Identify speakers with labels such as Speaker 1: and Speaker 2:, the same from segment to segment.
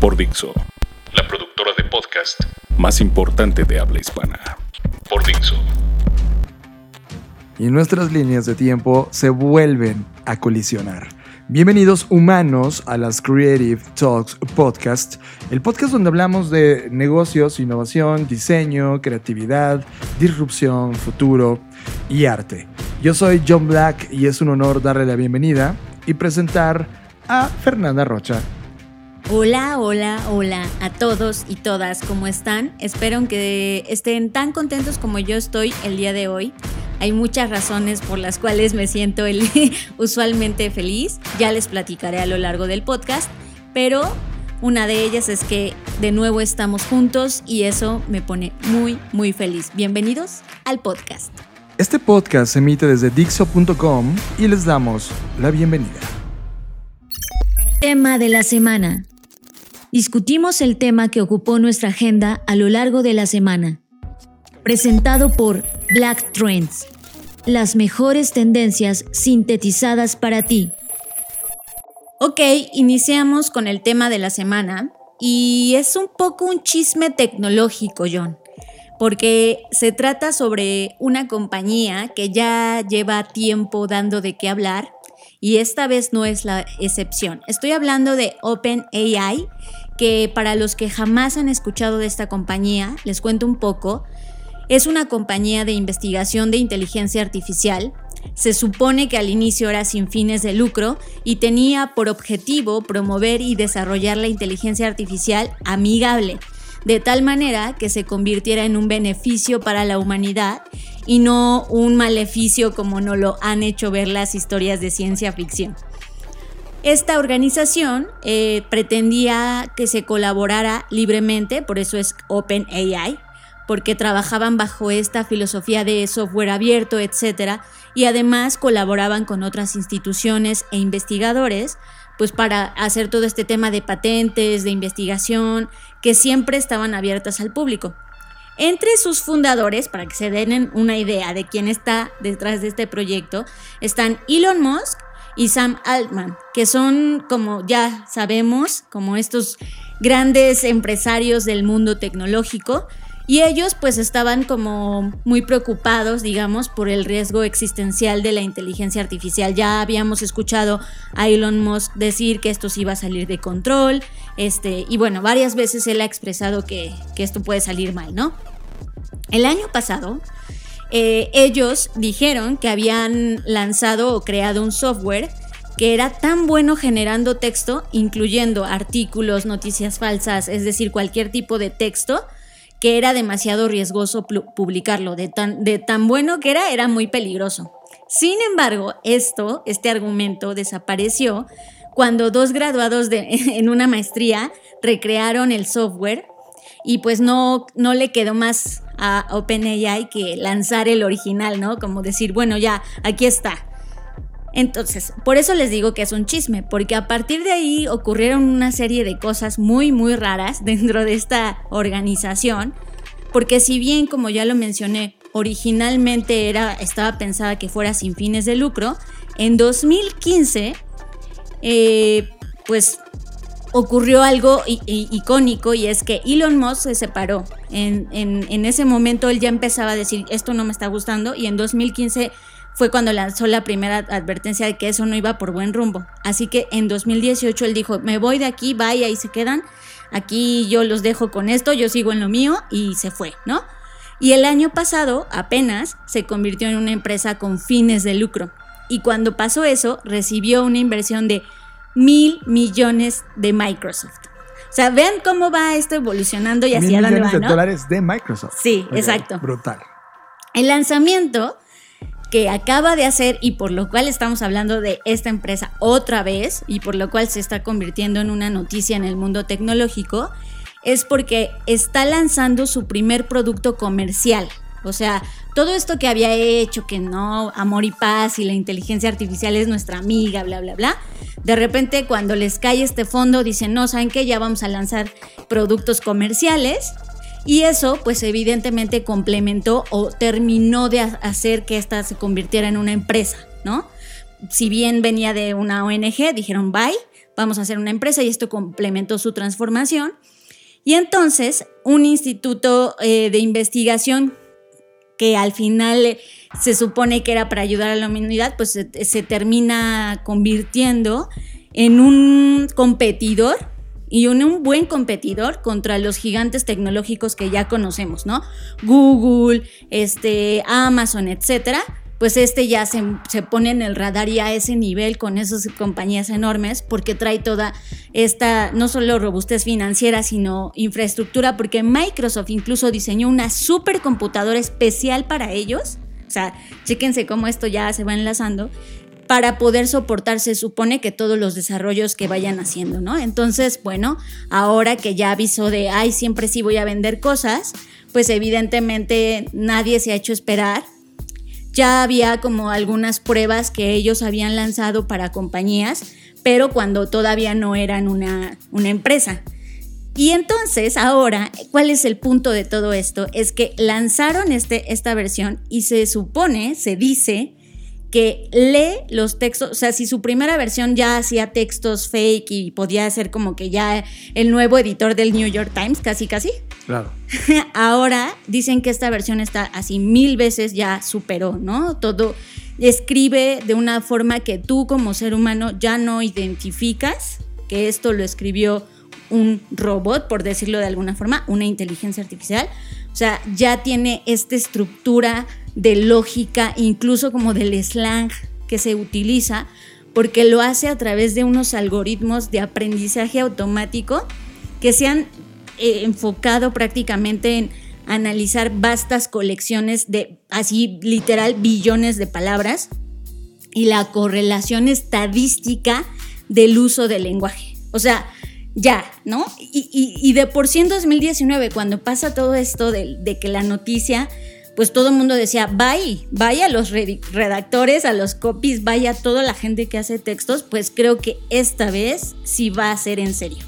Speaker 1: Por Dixo,
Speaker 2: La productora de podcast
Speaker 1: más importante de habla hispana.
Speaker 2: por Dixo.
Speaker 3: y nuestras líneas de tiempo se vuelven a colisionar. Bienvenidos humanos a las Creative Talks Podcast, el podcast donde hablamos de negocios, innovación, diseño, creatividad, disrupción, futuro y arte. Yo soy John Black y es un honor darle la bienvenida y presentar a Fernanda Rocha.
Speaker 4: Hola, hola, hola a todos y todas, ¿cómo están? Espero que estén tan contentos como yo estoy el día de hoy. Hay muchas razones por las cuales me siento el- usualmente feliz, ya les platicaré a lo largo del podcast, pero una de ellas es que de nuevo estamos juntos y eso me pone muy, muy feliz. Bienvenidos al podcast.
Speaker 3: Este podcast se emite desde Dixo.com y les damos la bienvenida.
Speaker 4: Tema de la semana. Discutimos el tema que ocupó nuestra agenda a lo largo de la semana. Presentado por Black Trends. Las mejores tendencias sintetizadas para ti. Ok, iniciamos con el tema de la semana y es un poco un chisme tecnológico, John, porque se trata sobre una compañía que ya lleva tiempo dando de qué hablar y esta vez no es la excepción. Estoy hablando de OpenAI, que para los que jamás han escuchado de esta compañía, les cuento un poco, es una compañía de investigación de inteligencia artificial. Se supone que al inicio era sin fines de lucro y tenía por objetivo promover y desarrollar la inteligencia artificial amigable, de tal manera que se convirtiera en un beneficio para la humanidad y no un maleficio como nos lo han hecho ver las historias de ciencia ficción. Esta organización eh, pretendía que se colaborara libremente, por eso es OpenAI, porque trabajaban bajo esta filosofía de software abierto, etc. Y además colaboraban con otras instituciones e investigadores, pues para hacer todo este tema de patentes, de investigación, que siempre estaban abiertas al público. Entre sus fundadores, para que se den una idea de quién está detrás de este proyecto, están Elon Musk y Sam Altman, que son, como ya sabemos, como estos grandes empresarios del mundo tecnológico. Y ellos pues estaban como muy preocupados, digamos, por el riesgo existencial de la inteligencia artificial. Ya habíamos escuchado a Elon Musk decir que esto se iba a salir de control, este, y bueno, varias veces él ha expresado que, que esto puede salir mal, ¿no? El año pasado, eh, ellos dijeron que habían lanzado o creado un software que era tan bueno generando texto, incluyendo artículos, noticias falsas, es decir, cualquier tipo de texto, que era demasiado riesgoso publicarlo. De tan, de tan bueno que era, era muy peligroso. Sin embargo, esto, este argumento desapareció cuando dos graduados de, en una maestría recrearon el software y pues no, no le quedó más a OpenAI que lanzar el original, ¿no? Como decir, bueno, ya, aquí está. Entonces, por eso les digo que es un chisme, porque a partir de ahí ocurrieron una serie de cosas muy, muy raras dentro de esta organización, porque si bien, como ya lo mencioné, originalmente era, estaba pensada que fuera sin fines de lucro, en 2015, eh, pues ocurrió algo icónico y es que Elon Musk se separó. En, en- ese momento él ya empezaba a decir, esto no me está gustando y en 2015 fue cuando lanzó la primera advertencia de que eso no iba por buen rumbo. Así que en 2018 él dijo, me voy de aquí, vaya, ahí se quedan, aquí yo los dejo con esto, yo sigo en lo mío y se fue, ¿no? Y el año pasado apenas se convirtió en una empresa con fines de lucro. Y cuando pasó eso, recibió una inversión de mil millones de Microsoft. O sea, vean cómo va esto evolucionando y
Speaker 3: Mil
Speaker 4: hacia dónde
Speaker 3: millones de
Speaker 4: ¿no?
Speaker 3: dólares de Microsoft.
Speaker 4: Sí, exacto.
Speaker 3: Brutal.
Speaker 4: El lanzamiento que acaba de hacer y por lo cual estamos hablando de esta empresa otra vez y por lo cual se está convirtiendo en una noticia en el mundo tecnológico, es porque está lanzando su primer producto comercial. O sea, todo esto que había hecho, que no, amor y paz y la inteligencia artificial es nuestra amiga, bla, bla, bla. De repente cuando les cae este fondo dicen, no, ¿saben qué? Ya vamos a lanzar productos comerciales. Y eso, pues evidentemente complementó o terminó de hacer que esta se convirtiera en una empresa, ¿no? Si bien venía de una ONG, dijeron, bye, vamos a hacer una empresa y esto complementó su transformación. Y entonces, un instituto eh, de investigación que al final se supone que era para ayudar a la humanidad, pues se, termina convirtiendo en un competidor y un, un, buen competidor contra los gigantes tecnológicos que ya conocemos, ¿no? Google, este, Amazon, etcétera pues este ya se, pone en el radar y a ese nivel con esas compañías enormes porque trae toda esta, no solo robustez financiera, sino infraestructura, porque Microsoft incluso diseñó una supercomputadora especial para ellos. O sea, chéquense cómo esto ya se va enlazando para poder soportar, se supone que todos los desarrollos que vayan haciendo, ¿no? Entonces, bueno, ahora que ya avisó de, ay, siempre sí voy a vender cosas, pues evidentemente nadie se ha hecho esperar ya había como algunas pruebas que ellos habían lanzado para compañías, pero cuando todavía no eran una, una empresa. Y entonces ahora, ¿cuál es el punto de todo esto? Es que lanzaron este, esta versión y se supone, se dice, que lee los textos, o sea, si su primera versión ya hacía textos fake y podía ser como que ya el nuevo editor del New York Times, casi casi.
Speaker 3: Claro.
Speaker 4: Ahora dicen que esta versión está así mil veces ya superó, ¿no? Todo escribe de una forma que tú como ser humano ya no identificas que esto lo escribió un robot, por decirlo de alguna forma, una inteligencia artificial. O sea, ya tiene esta estructura de lógica, incluso como del slang que se utiliza, porque lo hace a través de unos algoritmos de aprendizaje automático que se han eh, enfocado prácticamente en analizar vastas colecciones de, así literal, billones de palabras y la correlación estadística del uso del lenguaje. O sea, ya, ¿no? Y, de por sí en 2019, cuando pasa todo esto de que la noticia pues todo el mundo decía, bye, vaya a los redactores, a los copies, vaya a toda la gente que hace textos, pues creo que esta vez sí va a ser en serio.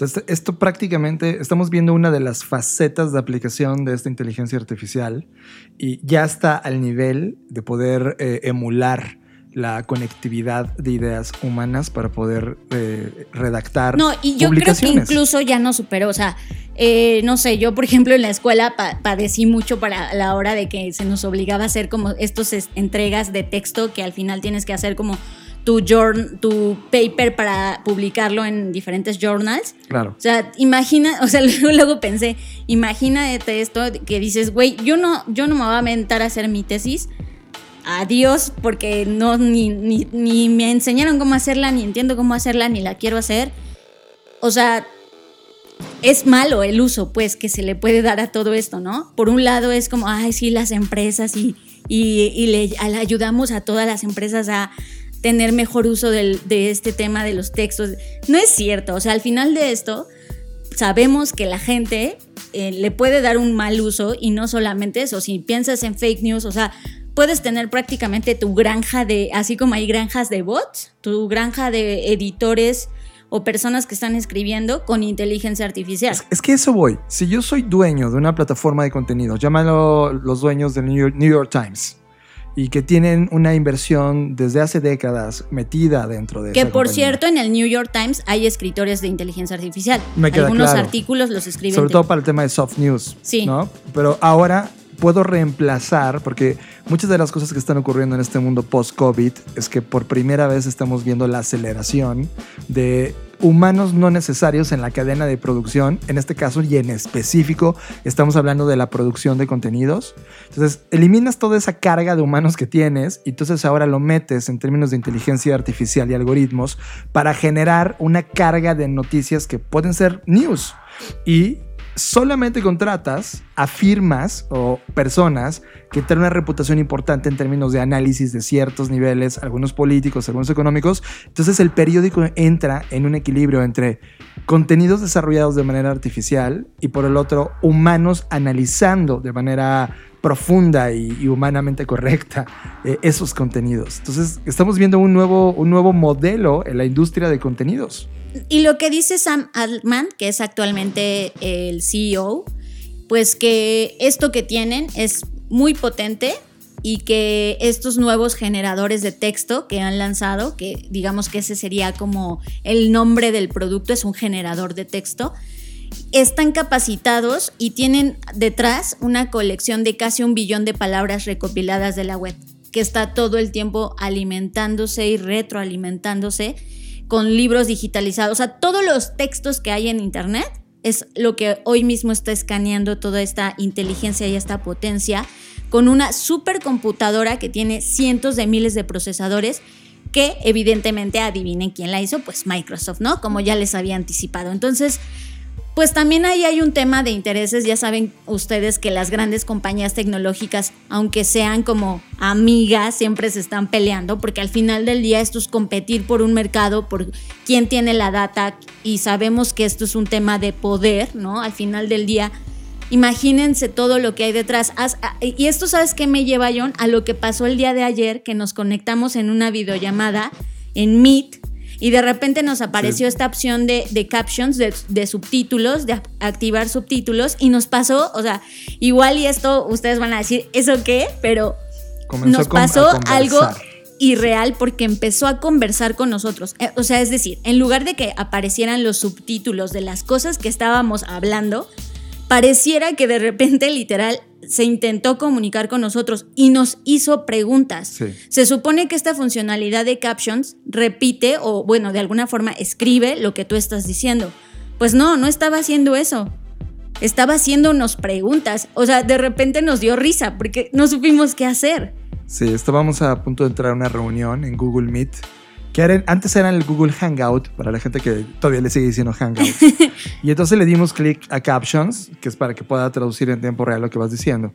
Speaker 3: Esto, esto, prácticamente estamos viendo una de las facetas de aplicación de esta inteligencia artificial y ya está al nivel de poder eh, emular la conectividad de ideas humanas para poder eh, redactar.
Speaker 4: No, y yo creo que incluso ya no superó. O sea, eh, no sé, yo por ejemplo en la escuela padecí mucho para la hora de que se nos obligaba a hacer como estos entregas de texto que al final tienes que hacer como tu, tu paper para publicarlo en diferentes journals.
Speaker 3: Claro.
Speaker 4: O sea, imagina, o sea, luego, luego pensé, imagínate esto que dices, güey, yo no, yo no me voy a aventar a hacer mi tesis adiós porque no ni, ni, me enseñaron cómo hacerla, ni entiendo cómo hacerla, ni la quiero hacer. O sea, es malo el uso, pues, que se le puede dar a todo esto, ¿no? Por un lado es como, ay, sí, las empresas y, y, le, ayudamos a todas las empresas a tener mejor uso de este tema de los textos. No es cierto, o sea, al final de esto, sabemos que la gente eh, le puede dar un mal uso y no solamente eso, si piensas en fake news, o sea, puedes tener prácticamente tu granja de, así como hay granjas de bots, tu granja de editores o personas que están escribiendo con inteligencia artificial.
Speaker 3: Es, que eso voy. Si yo soy dueño de una plataforma de contenido, llámalo los dueños del New York, Times, y que tienen una inversión desde hace décadas metida dentro de
Speaker 4: Que por cierto, en el New York Times hay escritores de inteligencia artificial.
Speaker 3: Me queda
Speaker 4: Algunos artículos los escriben.
Speaker 3: Sobre todo para el tema de soft news.
Speaker 4: Sí.
Speaker 3: ¿no? Pero ahora puedo reemplazar, porque muchas de las cosas que están ocurriendo en este mundo post-COVID es que por primera vez estamos viendo la aceleración de humanos no necesarios en la cadena de producción, en este caso y en específico estamos hablando de la producción de contenidos. Entonces, eliminas toda esa carga de humanos que tienes y entonces ahora lo metes en términos de inteligencia artificial y algoritmos para generar una carga de noticias que pueden ser news y solamente contratas a firmas o personas que tienen una reputación importante en términos de análisis de ciertos niveles, algunos políticos, algunos económicos. Entonces el periódico entra en un equilibrio entre contenidos desarrollados de manera artificial y por el otro humanos analizando de manera profunda y, humanamente correcta eh, esos contenidos. Entonces estamos viendo un nuevo, un nuevo modelo en la industria de contenidos.
Speaker 4: Y lo que dice Sam Altman, que es actualmente el CEO, pues que esto que tienen es muy potente y que estos nuevos generadores de texto que han lanzado, que digamos que ese sería como el nombre del producto, es un generador de texto, están capacitados y tienen detrás una colección de casi un billón de palabras recopiladas de la web, que está todo el tiempo alimentándose y retroalimentándose con libros digitalizados. O sea, todos los textos que hay en Internet es lo que hoy mismo está escaneando toda esta inteligencia y esta potencia con una supercomputadora que tiene cientos de miles de procesadores que evidentemente adivinen quién la hizo, pues Microsoft, ¿no? Como ya les había anticipado. Entonces, pues también ahí hay un tema de intereses. Ya saben ustedes que las grandes compañías tecnológicas, aunque sean como amigas, siempre se están peleando, porque al final del día esto es competir por un mercado, por quién tiene la data, y sabemos que esto es un tema de poder, ¿no? Al final del día, imagínense todo lo que hay detrás. Y esto, ¿sabes qué me lleva, John? A lo que pasó el día de ayer, que nos conectamos en una videollamada en Meet y de repente nos apareció esta opción de, captions, de, subtítulos, de activar subtítulos y nos pasó, o sea, igual y esto ustedes van a decir, ¿eso qué? Pero nos pasó algo irreal porque empezó a conversar con nosotros. Eh, o sea, es decir, en lugar de que aparecieran los subtítulos de las cosas que estábamos hablando, pareciera que de repente literal se intentó comunicar con nosotros y nos hizo preguntas. Se supone que esta funcionalidad de captions repite o, bueno, de alguna forma escribe lo que tú estás diciendo. Pues no, no estaba haciendo eso. Estaba haciéndonos preguntas. O sea, de repente nos dio risa porque no supimos qué hacer.
Speaker 3: Sí, estábamos a punto de entrar a una reunión en Google Meet que antes era el Google Hangout, para la gente que todavía le sigue diciendo Hangout. y entonces le dimos clic a Captions, que es para que pueda traducir en tiempo real lo que vas diciendo.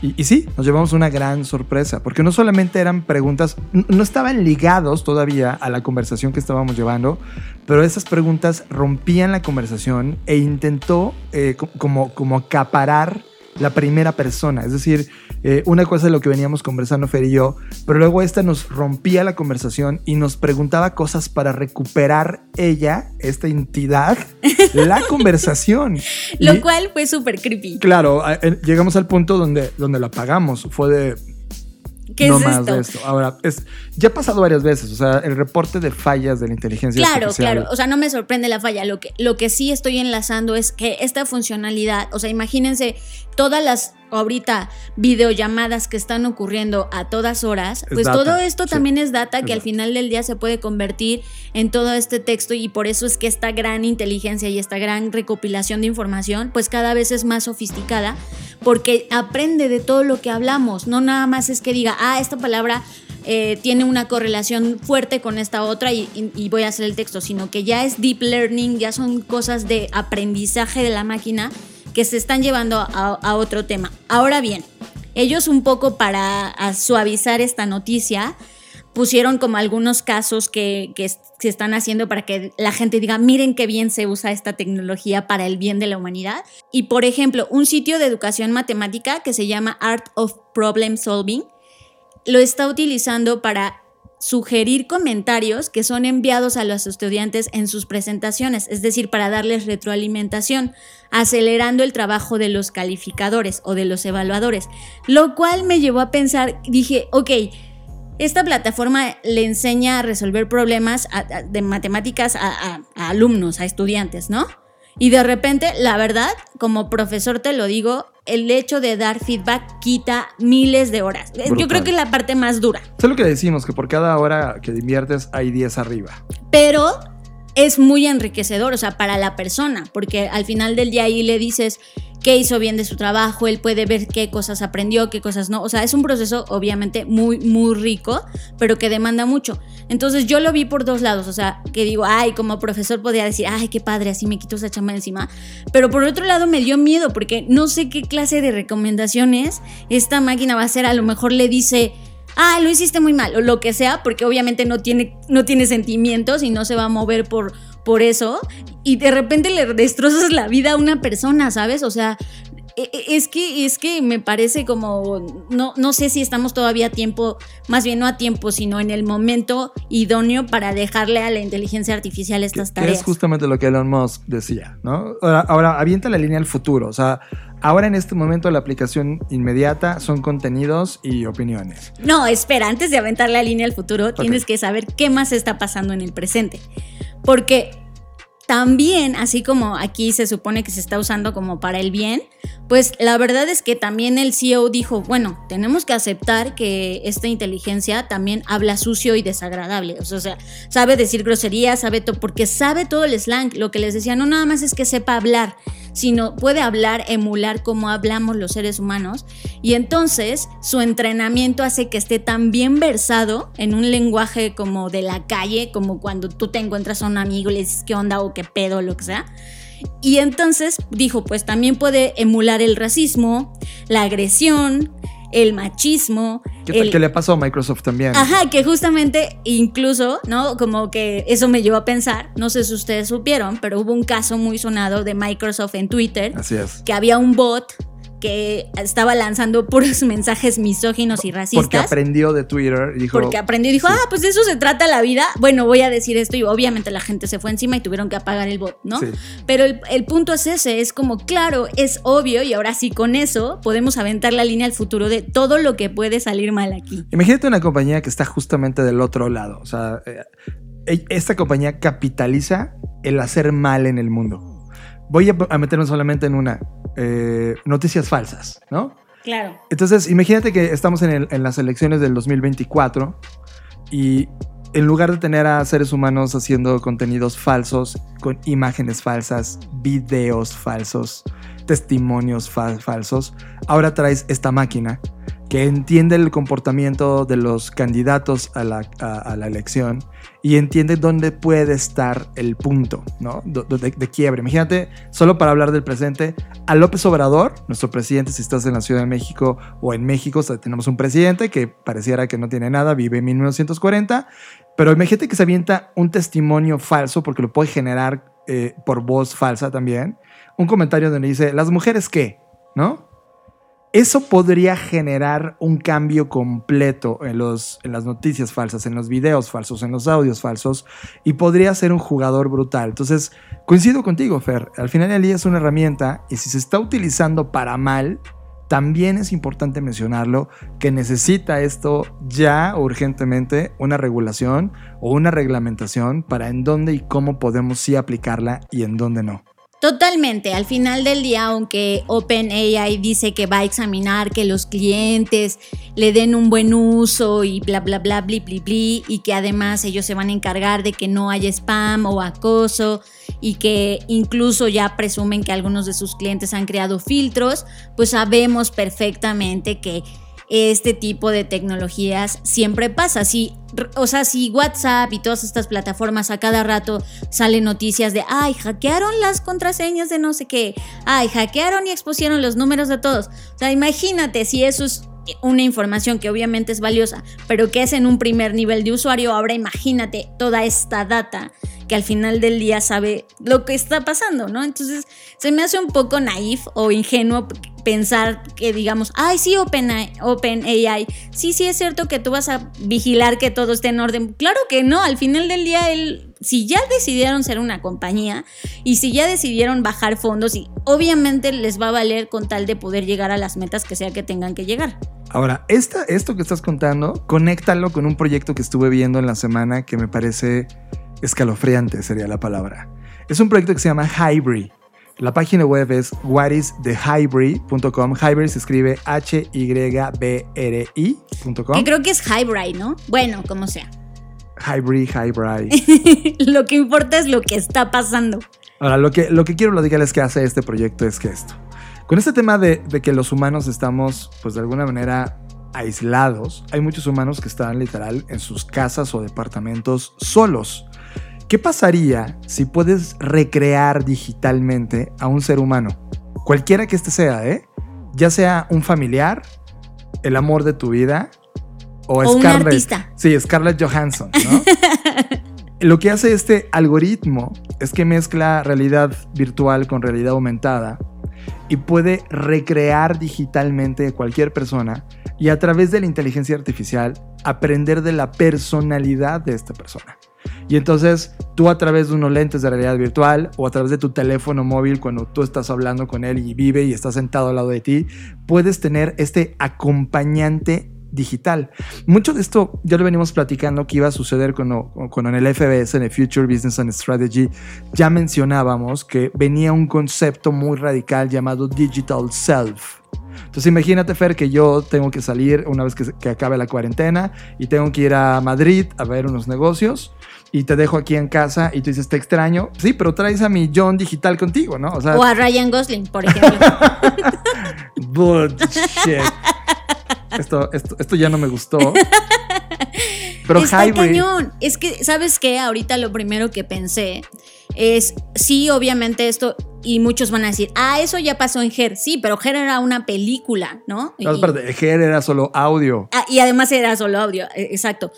Speaker 3: Y, y, sí, nos llevamos una gran sorpresa, porque no solamente eran preguntas, no estaban ligados todavía a la conversación que estábamos llevando, pero esas preguntas rompían la conversación e intentó eh, como, como acaparar la primera persona. Es decir, eh, una cosa de lo que veníamos conversando Fer y yo, pero luego esta nos rompía la conversación y nos preguntaba cosas para recuperar ella, esta entidad, la conversación.
Speaker 4: Lo cual fue súper creepy.
Speaker 3: Claro, llegamos al punto donde, donde la apagamos. Fue de,
Speaker 4: ¿Qué
Speaker 3: no
Speaker 4: es
Speaker 3: más
Speaker 4: esto?
Speaker 3: de esto. Ahora, es, ya ha pasado varias veces, o sea, el reporte de fallas de la inteligencia
Speaker 4: claro,
Speaker 3: artificial.
Speaker 4: Claro, o sea, no me sorprende la falla. Lo que, lo que sí estoy enlazando es que esta funcionalidad, o sea, imagínense todas las ahorita videollamadas que están ocurriendo a todas horas, pues todo esto también es data que al final del día se puede convertir en todo este texto y por eso es que esta gran inteligencia y esta gran recopilación de información pues cada vez es más sofisticada porque aprende de todo lo que hablamos, no nada más es que diga, ah, esta palabra eh, tiene una correlación fuerte con esta otra y, voy a hacer el texto, sino que ya es deep learning, ya son cosas de aprendizaje de la máquina que se están llevando a, otro tema. Ahora bien, ellos un poco para suavizar esta noticia, pusieron como algunos casos que, que, se están haciendo para que la gente diga, miren qué bien se usa esta tecnología para el bien de la humanidad. Y por ejemplo, un sitio de educación matemática que se llama Art of Problem Solving lo está utilizando para sugerir comentarios que son enviados a los estudiantes en sus presentaciones, es decir, para darles retroalimentación, acelerando el trabajo de los calificadores o de los evaluadores, lo cual me llevó a pensar, dije, ok, esta plataforma le enseña a resolver problemas de matemáticas a, alumnos, a estudiantes, ¿no? Y de repente, la verdad, como profesor te lo digo, el hecho de dar feedback quita miles de horas. Yo creo que es la parte más dura.
Speaker 3: Es lo que decimos, que por cada hora que inviertes hay 10 arriba.
Speaker 4: Pero es muy enriquecedor, o sea, para la persona, porque al final del día ahí le dices qué hizo bien de su trabajo, él puede ver qué cosas aprendió, qué cosas no. O sea, es un proceso obviamente muy, muy rico, pero que demanda mucho. Entonces yo lo vi por dos lados, o sea, que digo, ay, como profesor podría decir, ay, qué padre, así me quito esa chamba encima. Pero por otro lado me dio miedo, porque no sé qué clase de recomendaciones esta máquina va a hacer. A lo mejor le dice ah, lo hiciste muy mal, o lo que sea, porque obviamente no tiene, no tiene sentimientos y no se va a mover por, por eso, y de repente le destrozas la vida a una persona, ¿sabes? O sea, es que, es que me parece como, no, no sé si estamos todavía a tiempo, más bien no a tiempo, sino en el momento idóneo para dejarle a la inteligencia artificial estas tareas.
Speaker 3: es justamente lo que Elon Musk decía, ¿no? Ahora, ahora, avienta la línea al futuro, o sea, ahora en este momento la aplicación inmediata son contenidos y opiniones.
Speaker 4: No, espera, antes de aventar la línea al futuro, tienes que saber qué más está pasando en el presente. Porque también, así como aquí se supone que se está usando como para el bien, pues la verdad es que también el CEO dijo, bueno, tenemos que aceptar que esta inteligencia también habla sucio y desagradable. O sea, sabe decir groserías, sabe todo, porque sabe todo el slang. Lo que les decía, no nada más es que sepa hablar, sino puede hablar, emular como hablamos los seres humanos. Y entonces su entrenamiento hace que esté tan bien versado en un lenguaje como de la calle, como cuando tú te encuentras a un amigo y le dices qué onda o qué pedo, o lo que sea y entonces dijo, pues también puede emular el racismo, la agresión, el machismo.
Speaker 3: ¿Qué, le pasó a Microsoft también?
Speaker 4: Ajá, que justamente incluso, ¿no? Como que eso me llevó a pensar, no sé si ustedes supieron, pero hubo un caso muy sonado de Microsoft en Twitter.
Speaker 3: Así es.
Speaker 4: Que había un bot que estaba lanzando puros mensajes misóginos y racistas.
Speaker 3: Porque aprendió de Twitter. Dijo,
Speaker 4: porque aprendió y dijo, ah, pues de eso se trata la vida. Bueno, voy a decir esto y obviamente la gente se fue encima y tuvieron que apagar el bot, ¿no? Pero el, el, punto es ese, es como, claro, es obvio y ahora sí con eso podemos aventar la línea al futuro de todo lo que puede salir mal aquí.
Speaker 3: Imagínate una compañía que está justamente del otro lado. O sea, eh, esta compañía capitaliza el hacer mal en el mundo voy a, meterme solamente en una. Eh, noticias falsas, ¿no?
Speaker 4: Claro.
Speaker 3: Entonces, imagínate que estamos en, en, las elecciones del 2024 y en lugar de tener a seres humanos haciendo contenidos falsos, con imágenes falsas, videos falsos, testimonios falsos, ahora traes esta máquina que entiende el comportamiento de los candidatos a la, a, la elección y entiende dónde puede estar el punto ¿no? de, quiebre. Imagínate, solo para hablar del presente, a López Obrador, nuestro presidente, si estás en la Ciudad de México o en México, tenemos un presidente que pareciera que no tiene nada, vive en 1940, pero imagínate que se avienta un testimonio falso porque lo puede generar eh, por voz falsa también. Un comentario donde dice, ¿las mujeres qué? ¿No? Eso podría generar un cambio completo en, los, en las noticias falsas, en los videos falsos, en los audios falsos, y podría ser un jugador brutal. Entonces, coincido contigo, Fer. Al final del día es una herramienta y si se está utilizando para mal, también es importante mencionarlo que necesita esto ya urgentemente una regulación o una reglamentación para en dónde y cómo podemos sí aplicarla y en dónde no.
Speaker 4: Totalmente, al final del día, aunque OpenAI dice que va a examinar que los clientes le den un buen uso y bla, bla, bla, bli, bli, bli, y que además ellos se van a encargar de que no haya spam o acoso y que incluso ya presumen que algunos de sus clientes han creado filtros, pues sabemos perfectamente que este tipo de tecnologías siempre pasa. Si, o sea, si WhatsApp y todas estas plataformas a cada rato salen noticias de, ay, hackearon las contraseñas de no sé qué, ay, hackearon y expusieron los números de todos. O sea, imagínate si eso es una información que obviamente es valiosa, pero que es en un primer nivel de usuario, ahora imagínate toda esta data que al final del día sabe lo que está pasando, ¿no? Entonces se me hace un poco naif o ingenuo pensar que digamos, ay, sí, Open, Open sí, sí es cierto que tú vas a vigilar que todo esté en orden. Claro que no, al final del día, él, si ya decidieron ser una compañía y si ya decidieron bajar fondos, y obviamente les va a valer con tal de poder llegar a las metas que sea que tengan que llegar.
Speaker 3: Ahora, esta, esto que estás contando, conéctalo con un proyecto que estuve viendo en la semana que me parece escalofriante, sería la palabra. Es un proyecto que se llama Hybrid la página web es whatisthehybrid.com. Hybrid se escribe H-Y-B-R-I.com.
Speaker 4: Que creo que es hybrid, ¿no? Bueno, como sea.
Speaker 3: hybrid, hybrid.
Speaker 4: lo que importa es lo que está pasando.
Speaker 3: Ahora, lo que, lo que quiero platicarles que hace este proyecto es que esto. Con este tema de, de que los humanos estamos, pues de alguna manera, aislados, hay muchos humanos que están literal en sus casas o departamentos solos. ¿Qué pasaría si puedes recrear digitalmente a un ser humano? Cualquiera que este sea, ¿eh? Ya sea un familiar, el amor de tu vida o,
Speaker 4: O un
Speaker 3: Scarlett.
Speaker 4: artista.
Speaker 3: Sí, Scarlett Johansson, ¿no? Lo que hace este algoritmo es que mezcla realidad virtual con realidad aumentada y puede recrear digitalmente a cualquier persona y a través de la inteligencia artificial aprender de la personalidad de esta persona. Y entonces tú a través de unos lentes de realidad virtual o a través de tu teléfono móvil cuando tú estás hablando con él y vive y está sentado al lado de ti, puedes tener este acompañante digital. Mucho de esto ya lo venimos platicando que iba a suceder cuando en el FBS, en el Future Business and Strategy, ya mencionábamos que venía un concepto muy radical llamado Digital Self. Entonces imagínate, Fer, que yo tengo que salir una vez que, que acabe la cuarentena y tengo que ir a Madrid a ver unos negocios y te dejo aquí en casa y tú dices, te extraño. Sí, pero traes a mi John digital contigo, ¿no? O sea,
Speaker 4: O a Ryan Gosling, por ejemplo.
Speaker 3: bullshit. Esto, esto, esto ya no me gustó. Pero
Speaker 4: Está
Speaker 3: hybrid.
Speaker 4: cañón. Es que, ¿sabes qué? Ahorita lo primero que pensé es, sí, obviamente esto, y muchos van a decir, ah, eso ya pasó en Her. Sí, pero Her era una película, ¿no?
Speaker 3: No,
Speaker 4: Y-
Speaker 3: espérate, Her era solo audio.
Speaker 4: Ah, y además era solo audio, eh, exacto.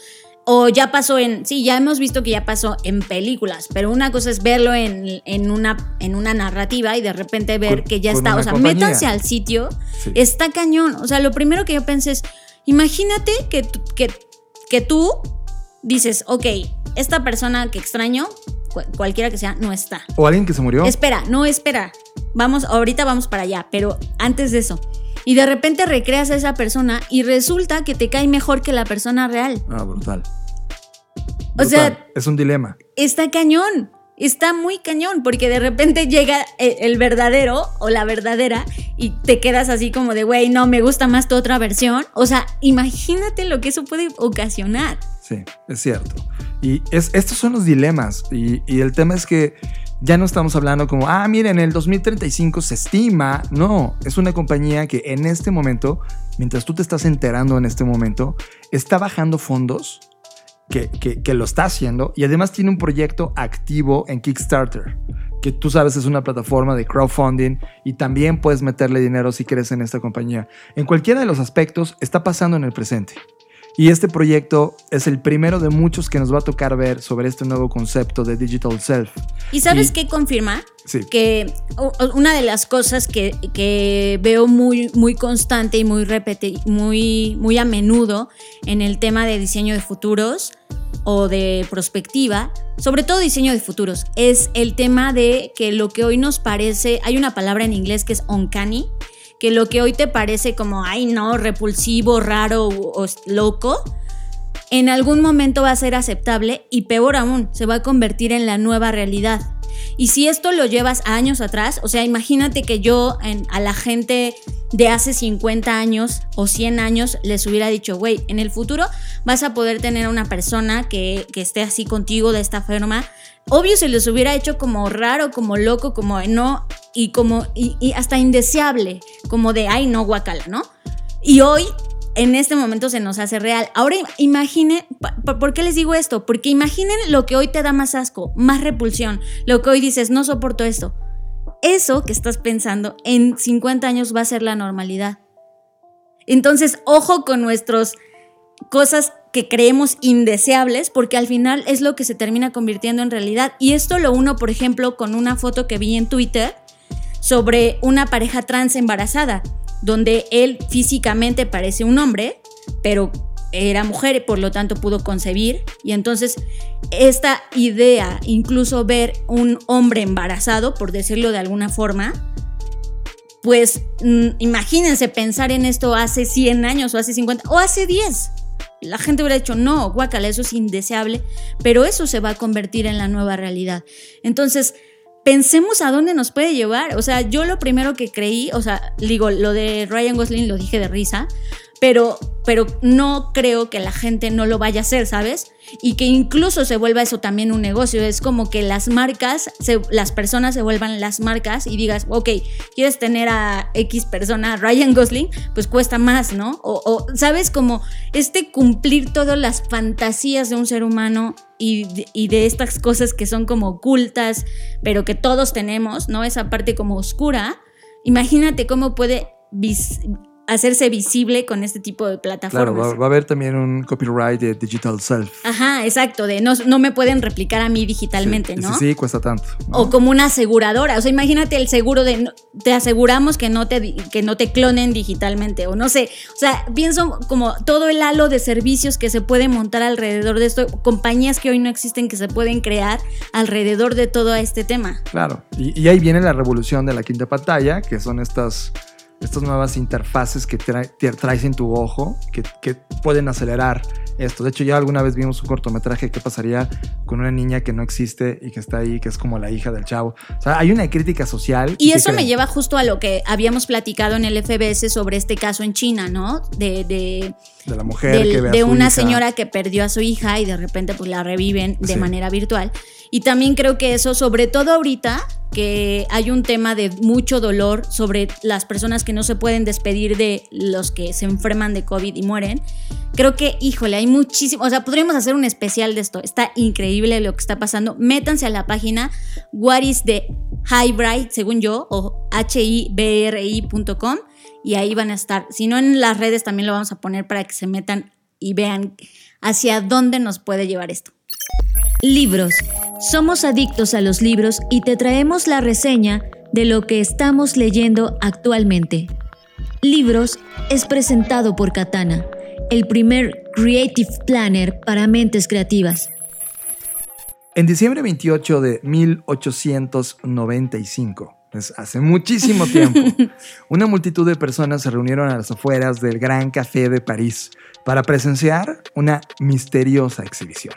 Speaker 4: O ya pasó en, sí, ya hemos visto que ya pasó en películas, pero una cosa es verlo en, en una, en una narrativa y de repente ver
Speaker 3: Con-
Speaker 4: que ya está, o sea,
Speaker 3: compañía.
Speaker 4: métanse al sitio,
Speaker 3: Sí.
Speaker 4: está cañón. O sea, lo primero que yo pensé es, imagínate que, tú- que, que tú dices, ok, esta persona que extraño, cu- cualquiera que sea, no está.
Speaker 3: O alguien que se murió.
Speaker 4: Espera, no espera. Vamos, ahorita vamos para allá, pero antes de eso. Y de repente recreas a esa persona y resulta que te cae mejor que la persona real.
Speaker 3: Ah, brutal.
Speaker 4: O sea-
Speaker 3: es un dilema.
Speaker 4: Está cañón. Está muy cañón porque de repente llega e- el verdadero o la verdadera y te quedas así como de, güey, no, me gusta más tu otra versión. O sea, imagínate lo que eso puede ocasionar.
Speaker 3: Sí, es cierto. Y es, estos son los dilemas. Y, y el tema es que ya no estamos hablando como, ah, miren, en el 2035 se estima. No, es una compañía que en este momento, mientras tú te estás enterando en este momento, está bajando fondos. Que, que- que lo está haciendo y además tiene un proyecto activo en Kickstarter, que tú sabes es una plataforma de crowdfunding y también puedes meterle dinero si crees en esta compañía. En cualquiera de los aspectos está pasando en el presente. Y este proyecto es el primero de muchos que nos va a tocar ver sobre este nuevo concepto de Digital Self.
Speaker 4: ¿Y sabes
Speaker 3: Y-
Speaker 4: qué confirma?
Speaker 3: Sí.
Speaker 4: que una de las cosas que, que veo muy, muy constante y muy, repeti- muy, muy a menudo en el tema de diseño de futuros o de prospectiva, sobre todo diseño de futuros, es el tema de que lo que hoy nos parece, hay una palabra en inglés que es uncanny, que lo que hoy te parece como, ay no, repulsivo, raro o, o loco, en algún momento va a ser aceptable y peor aún, se va a convertir en la nueva realidad. Y si esto lo llevas años atrás, o sea, imagínate que yo en- a la gente de hace 50 años o 100 años les hubiera dicho, güey, en el futuro vas a poder tener a una persona que, que esté así contigo de esta forma. Obvio se les hubiera hecho como raro, como loco, como no, y como, y, y hasta indeseable, como de, ay, no, guacala, ¿no? Y hoy, en este momento, se nos hace real. Ahora imaginen, ¿por qué les digo esto? Porque imaginen lo que hoy te da más asco, más repulsión, lo que hoy dices, no soporto esto. Eso que estás pensando en 50 años va a ser la normalidad. Entonces, ojo con nuestras cosas que creemos indeseables, porque al final es lo que se termina convirtiendo en realidad. Y esto lo uno, por ejemplo, con una foto que vi en Twitter sobre una pareja trans embarazada, donde él físicamente parece un hombre, pero era mujer y por lo tanto pudo concebir. Y entonces esta idea, incluso ver un hombre embarazado, por decirlo de alguna forma, pues mm, imagínense pensar en esto hace 100 años o hace 50 o hace 10. La gente hubiera dicho, no, guácala, eso es indeseable, pero eso se va a convertir en la nueva realidad. Entonces, pensemos a dónde nos puede llevar. O sea, yo lo primero que creí, o sea, digo, lo de Ryan Gosling lo dije de risa, pero pero no creo que la gente no lo vaya a hacer, ¿sabes? Y que incluso se vuelva eso también un negocio. Es como que las marcas, se- las personas se vuelvan las marcas y digas, ok, quieres tener a X persona, Ryan Gosling, pues cuesta más, ¿no? O, o, ¿sabes? Como este cumplir todas las fantasías de un ser humano y de, estas cosas que son como ocultas, pero que todos tenemos, ¿no? Esa parte como oscura. Imagínate cómo puede hacerse visible con este tipo de plataformas.
Speaker 3: Claro, va, va a haber también un copyright de Digital Self.
Speaker 4: Ajá, exacto, de no, no me pueden replicar a mí digitalmente,
Speaker 3: Sí,
Speaker 4: ¿no?
Speaker 3: Sí, sí, cuesta tanto. ¿no?
Speaker 4: O como una aseguradora, o sea, imagínate el seguro de te aseguramos que no te que no te clonen digitalmente o no sé, o sea, pienso como todo el halo de servicios que se puede montar alrededor de esto, compañías que hoy no existen que se pueden crear alrededor de todo este tema.
Speaker 3: Claro, y, y ahí viene la revolución de la quinta pantalla, que son estas, estas nuevas interfaces que tra- te traes en tu ojo, que, que pueden acelerar esto. De hecho, ya alguna vez vimos un cortometraje que pasaría con una niña que no existe y que está ahí, que es como la hija del chavo. O sea, hay una crítica social.
Speaker 4: Y
Speaker 3: ¿qué
Speaker 4: eso me lleva justo a lo que habíamos platicado en el FBS sobre este caso en China, ¿no? De, de,
Speaker 3: de la mujer
Speaker 4: del-
Speaker 3: que ve a
Speaker 4: de
Speaker 3: su
Speaker 4: una
Speaker 3: hija.
Speaker 4: señora que perdió a su hija y de repente pues la reviven de
Speaker 3: Sí.
Speaker 4: manera virtual. Y también creo que eso, sobre todo ahorita, que hay un tema de mucho dolor sobre las personas que no se pueden despedir de los que se enferman de COVID y mueren. Creo que, híjole, hay muchísimo, o sea, podríamos hacer un especial de esto. Está increíble lo que está pasando. Métanse a la página What is the Highbright, según yo, o hibri.com y ahí van a estar. Si no, en las redes también lo vamos a poner para que se metan y vean hacia dónde nos puede llevar esto.
Speaker 5: Libros. Somos adictos a los libros y te traemos la reseña de lo que estamos leyendo actualmente. Libros es presentado por Katana, el primer Creative Planner para mentes creativas.
Speaker 3: En diciembre 28 de 1895, es hace muchísimo tiempo, una multitud de personas se reunieron a las afueras del Gran Café de París para presenciar una misteriosa exhibición.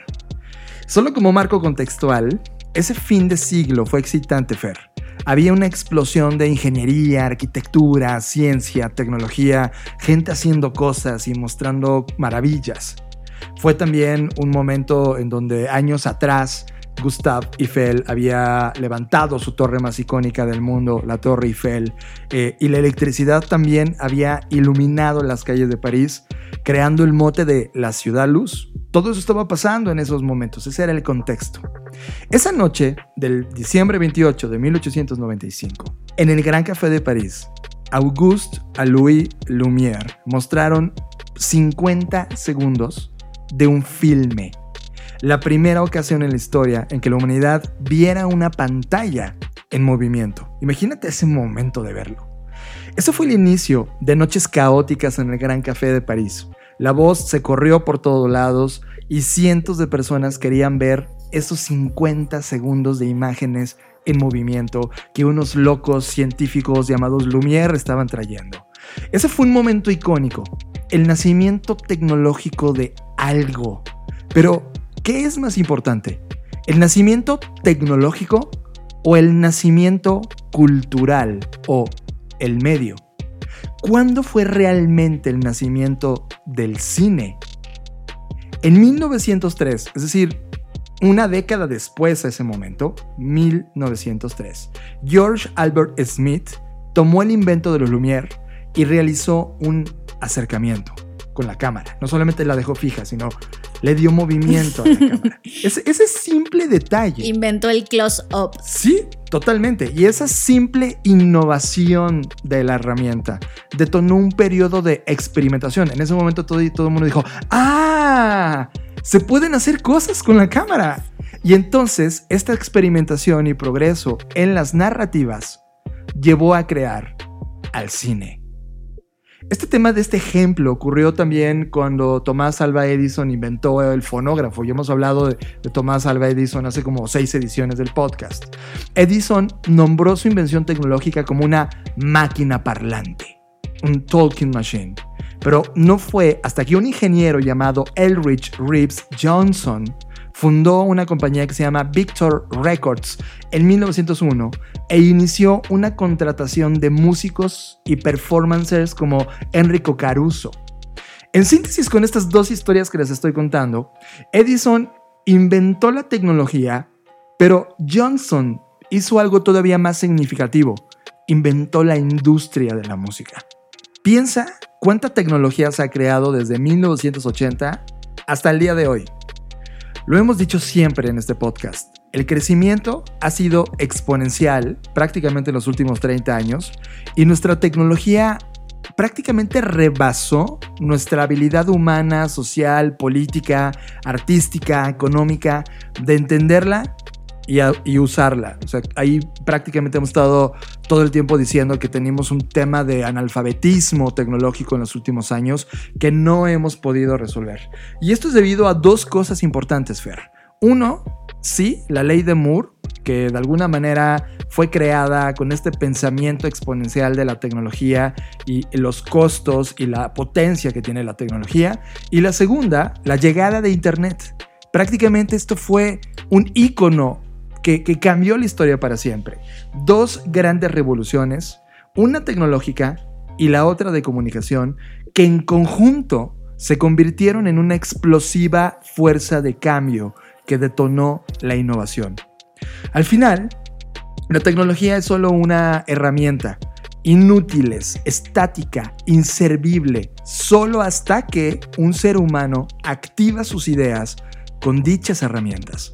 Speaker 3: Solo como marco contextual, ese fin de siglo fue excitante, Fer. Había una explosión de ingeniería, arquitectura, ciencia, tecnología, gente haciendo cosas y mostrando maravillas. Fue también un momento en donde años atrás Gustave Eiffel había levantado su torre más icónica del mundo, la Torre Eiffel, eh, y la electricidad también había iluminado las calles de París, creando el mote de la ciudad luz. Todo eso estaba pasando en esos momentos, ese era el contexto. Esa noche del diciembre 28 de 1895, en el Gran Café de París, Auguste a Louis Lumière mostraron 50 segundos de un filme. La primera ocasión en la historia en que la humanidad viera una pantalla en movimiento. Imagínate ese momento de verlo. Ese fue el inicio de noches caóticas en el Gran Café de París. La voz se corrió por todos lados y cientos de personas querían ver esos 50 segundos de imágenes en movimiento que unos locos científicos llamados Lumière estaban trayendo. Ese fue un momento icónico, el nacimiento tecnológico de algo. Pero, ¿qué es más importante? ¿El nacimiento tecnológico o el nacimiento cultural o el medio? ¿Cuándo fue realmente el nacimiento del cine? En 1903, es decir, una década después de ese momento, 1903, George Albert Smith tomó el invento de los Lumière y realizó un acercamiento con la cámara. No solamente la dejó fija, sino le dio movimiento a la cámara. Ese, ese simple detalle.
Speaker 4: Inventó el close-up.
Speaker 3: Sí, totalmente. Y esa simple innovación de la herramienta detonó un periodo de experimentación. En ese momento todo, todo el mundo dijo, ¡ah! Se pueden hacer cosas con la cámara. Y entonces esta experimentación y progreso en las narrativas llevó a crear al cine. Este tema de este ejemplo ocurrió también cuando Tomás Alva Edison inventó el fonógrafo. Ya hemos hablado de, de, Tomás Alva Edison hace como seis ediciones del podcast. Edison nombró su invención tecnológica como una máquina parlante, un talking machine. Pero no fue hasta que un ingeniero llamado Elrich Reeves Johnson fundó una compañía que se llama Victor Records en 1901 e inició una contratación de músicos y performancers como Enrico Caruso. En síntesis con estas dos historias que les estoy contando, Edison inventó la tecnología, pero Johnson hizo algo todavía más significativo. Inventó la industria de la música. Piensa cuánta tecnología se ha creado desde 1980 hasta el día de hoy. Lo hemos dicho siempre en este podcast. El crecimiento ha sido exponencial prácticamente en los últimos 30 años y nuestra tecnología prácticamente rebasó nuestra habilidad humana, social, política, artística, económica de entenderla y, usarla. O sea, ahí prácticamente hemos estado todo el tiempo diciendo que tenemos un tema de analfabetismo tecnológico en los últimos años que no hemos podido resolver. Y esto es debido a dos cosas importantes, Fer. Uno, sí, la ley de Moore, que de alguna manera fue creada con este pensamiento exponencial de la tecnología y los costos y la potencia que tiene la tecnología. Y la segunda, la llegada de Internet. Prácticamente esto fue un icono que, cambió la historia para siempre. Dos grandes revoluciones, una tecnológica y la otra de comunicación, que en conjunto se convirtieron en una explosiva fuerza de cambio que detonó la innovación. Al final, la tecnología es solo una herramienta, inútiles, estática, inservible, solo hasta que un ser humano activa sus ideas con dichas herramientas.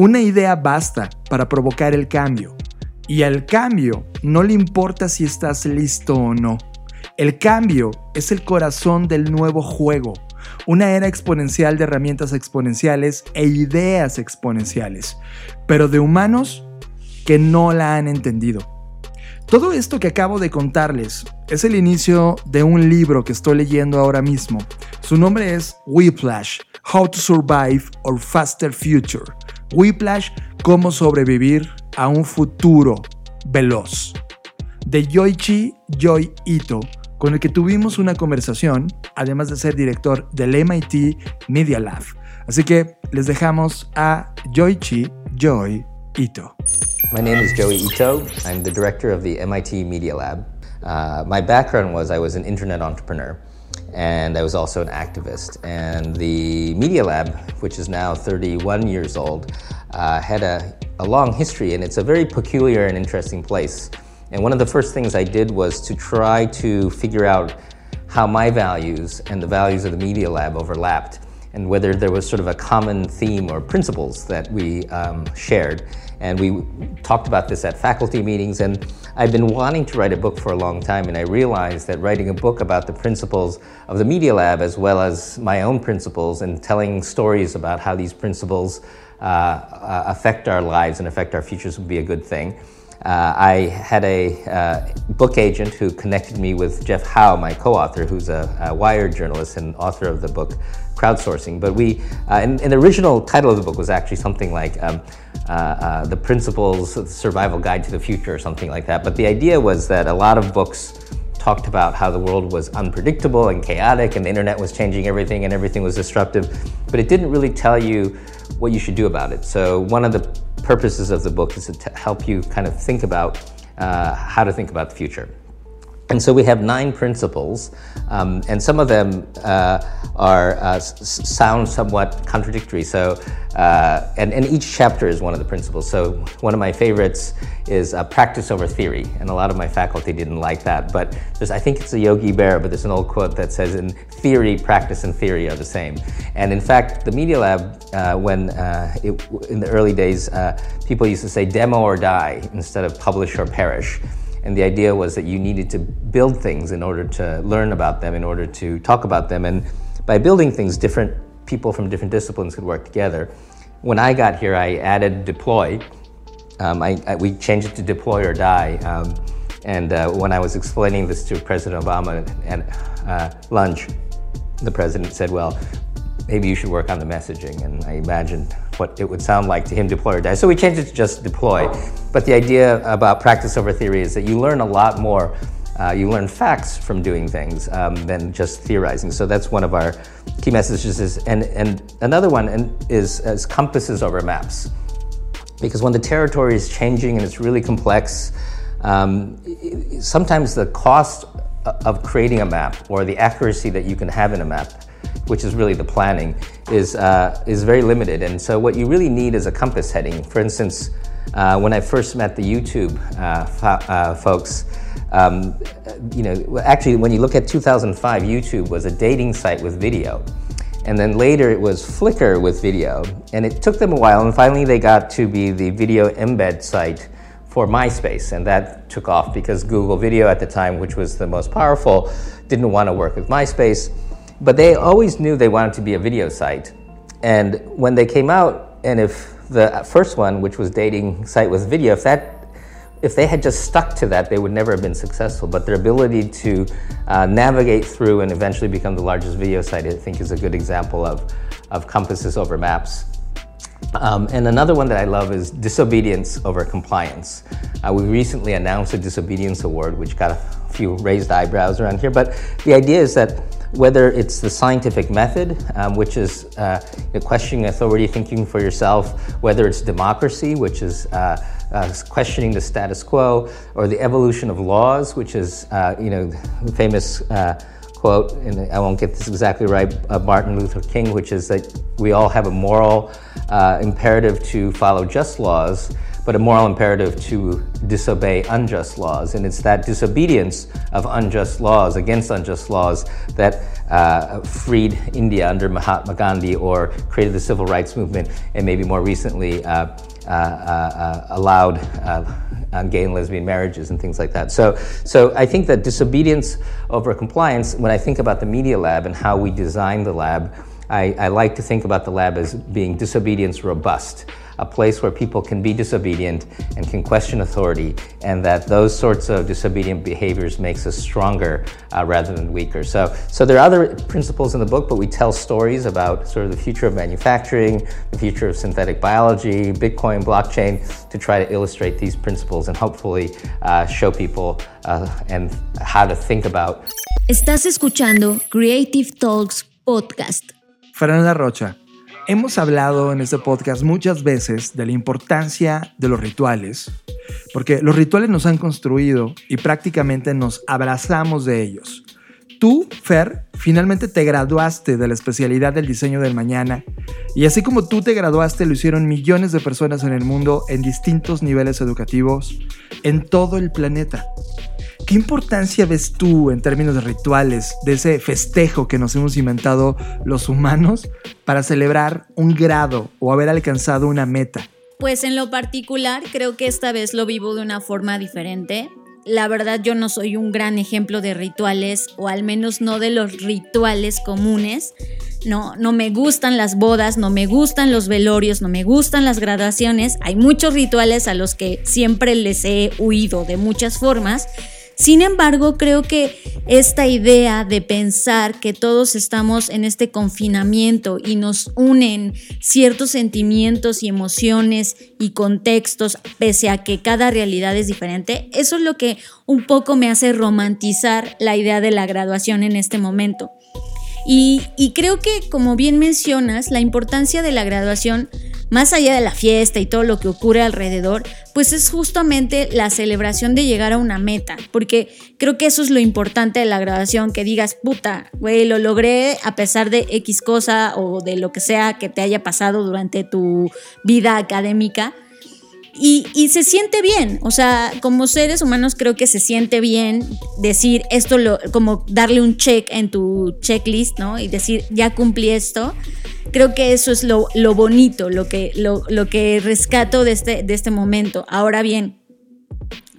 Speaker 3: Una idea basta para provocar el cambio. Y al cambio no le importa si estás listo o no. El cambio es el corazón del nuevo juego, una era exponencial de herramientas exponenciales e ideas exponenciales, pero de humanos que no la han entendido. Todo esto que acabo de contarles es el inicio de un libro que estoy leyendo ahora mismo. Su nombre es Whiplash, How to Survive or Faster Future. Whiplash, cómo sobrevivir a un futuro veloz. De Yoichi Joy Ito, con el que tuvimos una conversación, además de ser director del MIT Media Lab. Así que les dejamos a Yoichi Joy Ito.
Speaker 6: My name is Joey Ito. I'm the director of the MIT Media Lab. Uh, my background was I was an internet entrepreneur. And I was also an activist. And the Media Lab, which is now 31 years old, uh, had a, a long history, and it's a very peculiar and interesting place. And one of the first things I did was to try to figure out how my values and the values of the Media Lab overlapped, and whether there was sort of a common theme or principles that we um, shared. And we talked about this at faculty meetings. And I've been wanting to write a book for a long time. And I realized that writing a book about the principles of the Media Lab, as well as my own principles, and telling stories about how these principles uh, uh, affect our lives and affect our futures would be a good thing. Uh, I had a uh, book agent who connected me with Jeff Howe, my co-author, who's a, a Wired journalist and author of the book Crowdsourcing. But we, uh, and, and, the original title of the book was actually something like um, uh, uh, "The Principles of Survival Guide to the Future" or something like that. But the idea was that a lot of books talked about how the world was unpredictable and chaotic, and the internet was changing everything, and everything was disruptive. But it didn't really tell you what you should do about it. So one of the purposes of the book is to help you kind of think about uh, how to think about the future. And so we have nine principles, um, and some of them uh, are uh, s- sound somewhat contradictory. So, uh, and, and each chapter is one of the principles. So, one of my favorites is uh, practice over theory, and a lot of my faculty didn't like that. But there's, I think it's a Yogi Bear, but there's an old quote that says, "In theory, practice and theory are the same." And in fact, the Media Lab, uh, when uh, it, in the early days, people used to say "demo or die" instead of "publish or perish." And the idea was that you needed to build things in order to learn about them, in order to talk about them. And by building things, different people from different disciplines could work together. When I got here, I added deploy. Um, I, I, we changed it to deploy or die. Um, and uh, when I was explaining this to President Obama at uh, lunch, the president said, Well, maybe you should work on the messaging. And I imagined what it would sound like to him deploy or die. So we changed it to just deploy. But the idea about practice over theory is that you learn a lot more. Uh, you learn facts from doing things um, than just theorizing. So that's one of our key messages. Is, and, and another one is, is compasses over maps. Because when the territory is changing and it's really complex, um, sometimes the cost of creating a map or the accuracy that you can have in a map, which is really the planning, is, uh, is very limited. And so what you really need is a compass heading. For instance, uh, when I first met the YouTube uh, uh, folks, um, you know, actually, when you look at 2005, YouTube was a dating site with video. And then later it was Flickr with video. And it took them a while, and finally they got to be the video embed site for MySpace. And that took off because Google Video at the time, which was the most powerful, didn't want to work with MySpace. But they always knew they wanted to be a video site. And when they came out, and if the first one, which was dating site with video, if that if they had just stuck to that, they would never have been successful. But their ability to uh, navigate through and eventually become the largest video site, I think, is a good example of, of compasses over maps. Um, and another one that I love is disobedience over compliance. Uh, we recently announced a disobedience award, which got a few raised eyebrows around here. But the idea is that whether it's the scientific method, um, which is uh, questioning authority, thinking for yourself, whether it's democracy, which is uh, uh, questioning the status quo, or the evolution of laws, which is, uh, you know, the famous uh, quote, and I won't get this exactly right, of Martin Luther King, which is that we all have a moral uh, imperative to follow just laws, but a moral imperative to disobey unjust laws. And it's that disobedience of unjust laws against unjust laws that uh, freed India under Mahatma Gandhi or created the civil rights movement, and maybe more recently uh, uh, uh allowed uh, gay and lesbian marriages and things like that. So, so I think that disobedience over compliance, when I think about the Media Lab and how we design the lab, I, I like to think about the lab as being disobedience robust a place where people can be disobedient and can question authority, and that those sorts of disobedient behaviors makes us stronger uh, rather than weaker. So, so there are other principles in the book, but we tell stories about sort of the future of manufacturing, the future of synthetic biology, Bitcoin, blockchain, to try to illustrate these principles and hopefully uh, show people uh, and how to think about.
Speaker 5: Estás escuchando Creative Talks Podcast.
Speaker 3: Fernanda Rocha. Hemos hablado en este podcast muchas veces de la importancia de los rituales, porque los rituales nos han construido y prácticamente nos abrazamos de ellos. Tú, Fer, finalmente te graduaste de la especialidad del diseño del mañana y así como tú te graduaste lo hicieron millones de personas en el mundo en distintos niveles educativos en todo el planeta. ¿Qué importancia ves tú en términos de rituales, de ese festejo que nos hemos inventado los humanos para celebrar un grado o haber alcanzado una meta?
Speaker 4: Pues en lo particular creo que esta vez lo vivo de una forma diferente. La verdad yo no soy un gran ejemplo de rituales o al menos no de los rituales comunes. No, no me gustan las bodas, no me gustan los velorios, no me gustan las graduaciones. Hay muchos rituales a los que siempre les he huido de muchas formas sin embargo, creo que esta idea de pensar que todos estamos en este confinamiento y nos unen ciertos sentimientos y emociones y contextos, pese a que cada realidad es diferente, eso es lo que un poco me hace romantizar la idea de la graduación en este momento. Y, creo que, como bien mencionas, la importancia de la graduación, más allá de la fiesta y todo lo que ocurre alrededor, pues es justamente la celebración de llegar a una meta, porque creo que eso es lo importante de la graduación, que digas, puta, güey, lo logré a pesar de X cosa o de lo que sea que te haya pasado durante tu vida académica y, se siente bien, o sea, como seres humanos creo que se siente bien decir esto, como darle un check en tu checklist, ¿no? Y decir, ya cumplí esto. Creo que eso es lo, lo bonito, lo que, lo, lo que rescato de este, de este momento. Ahora bien,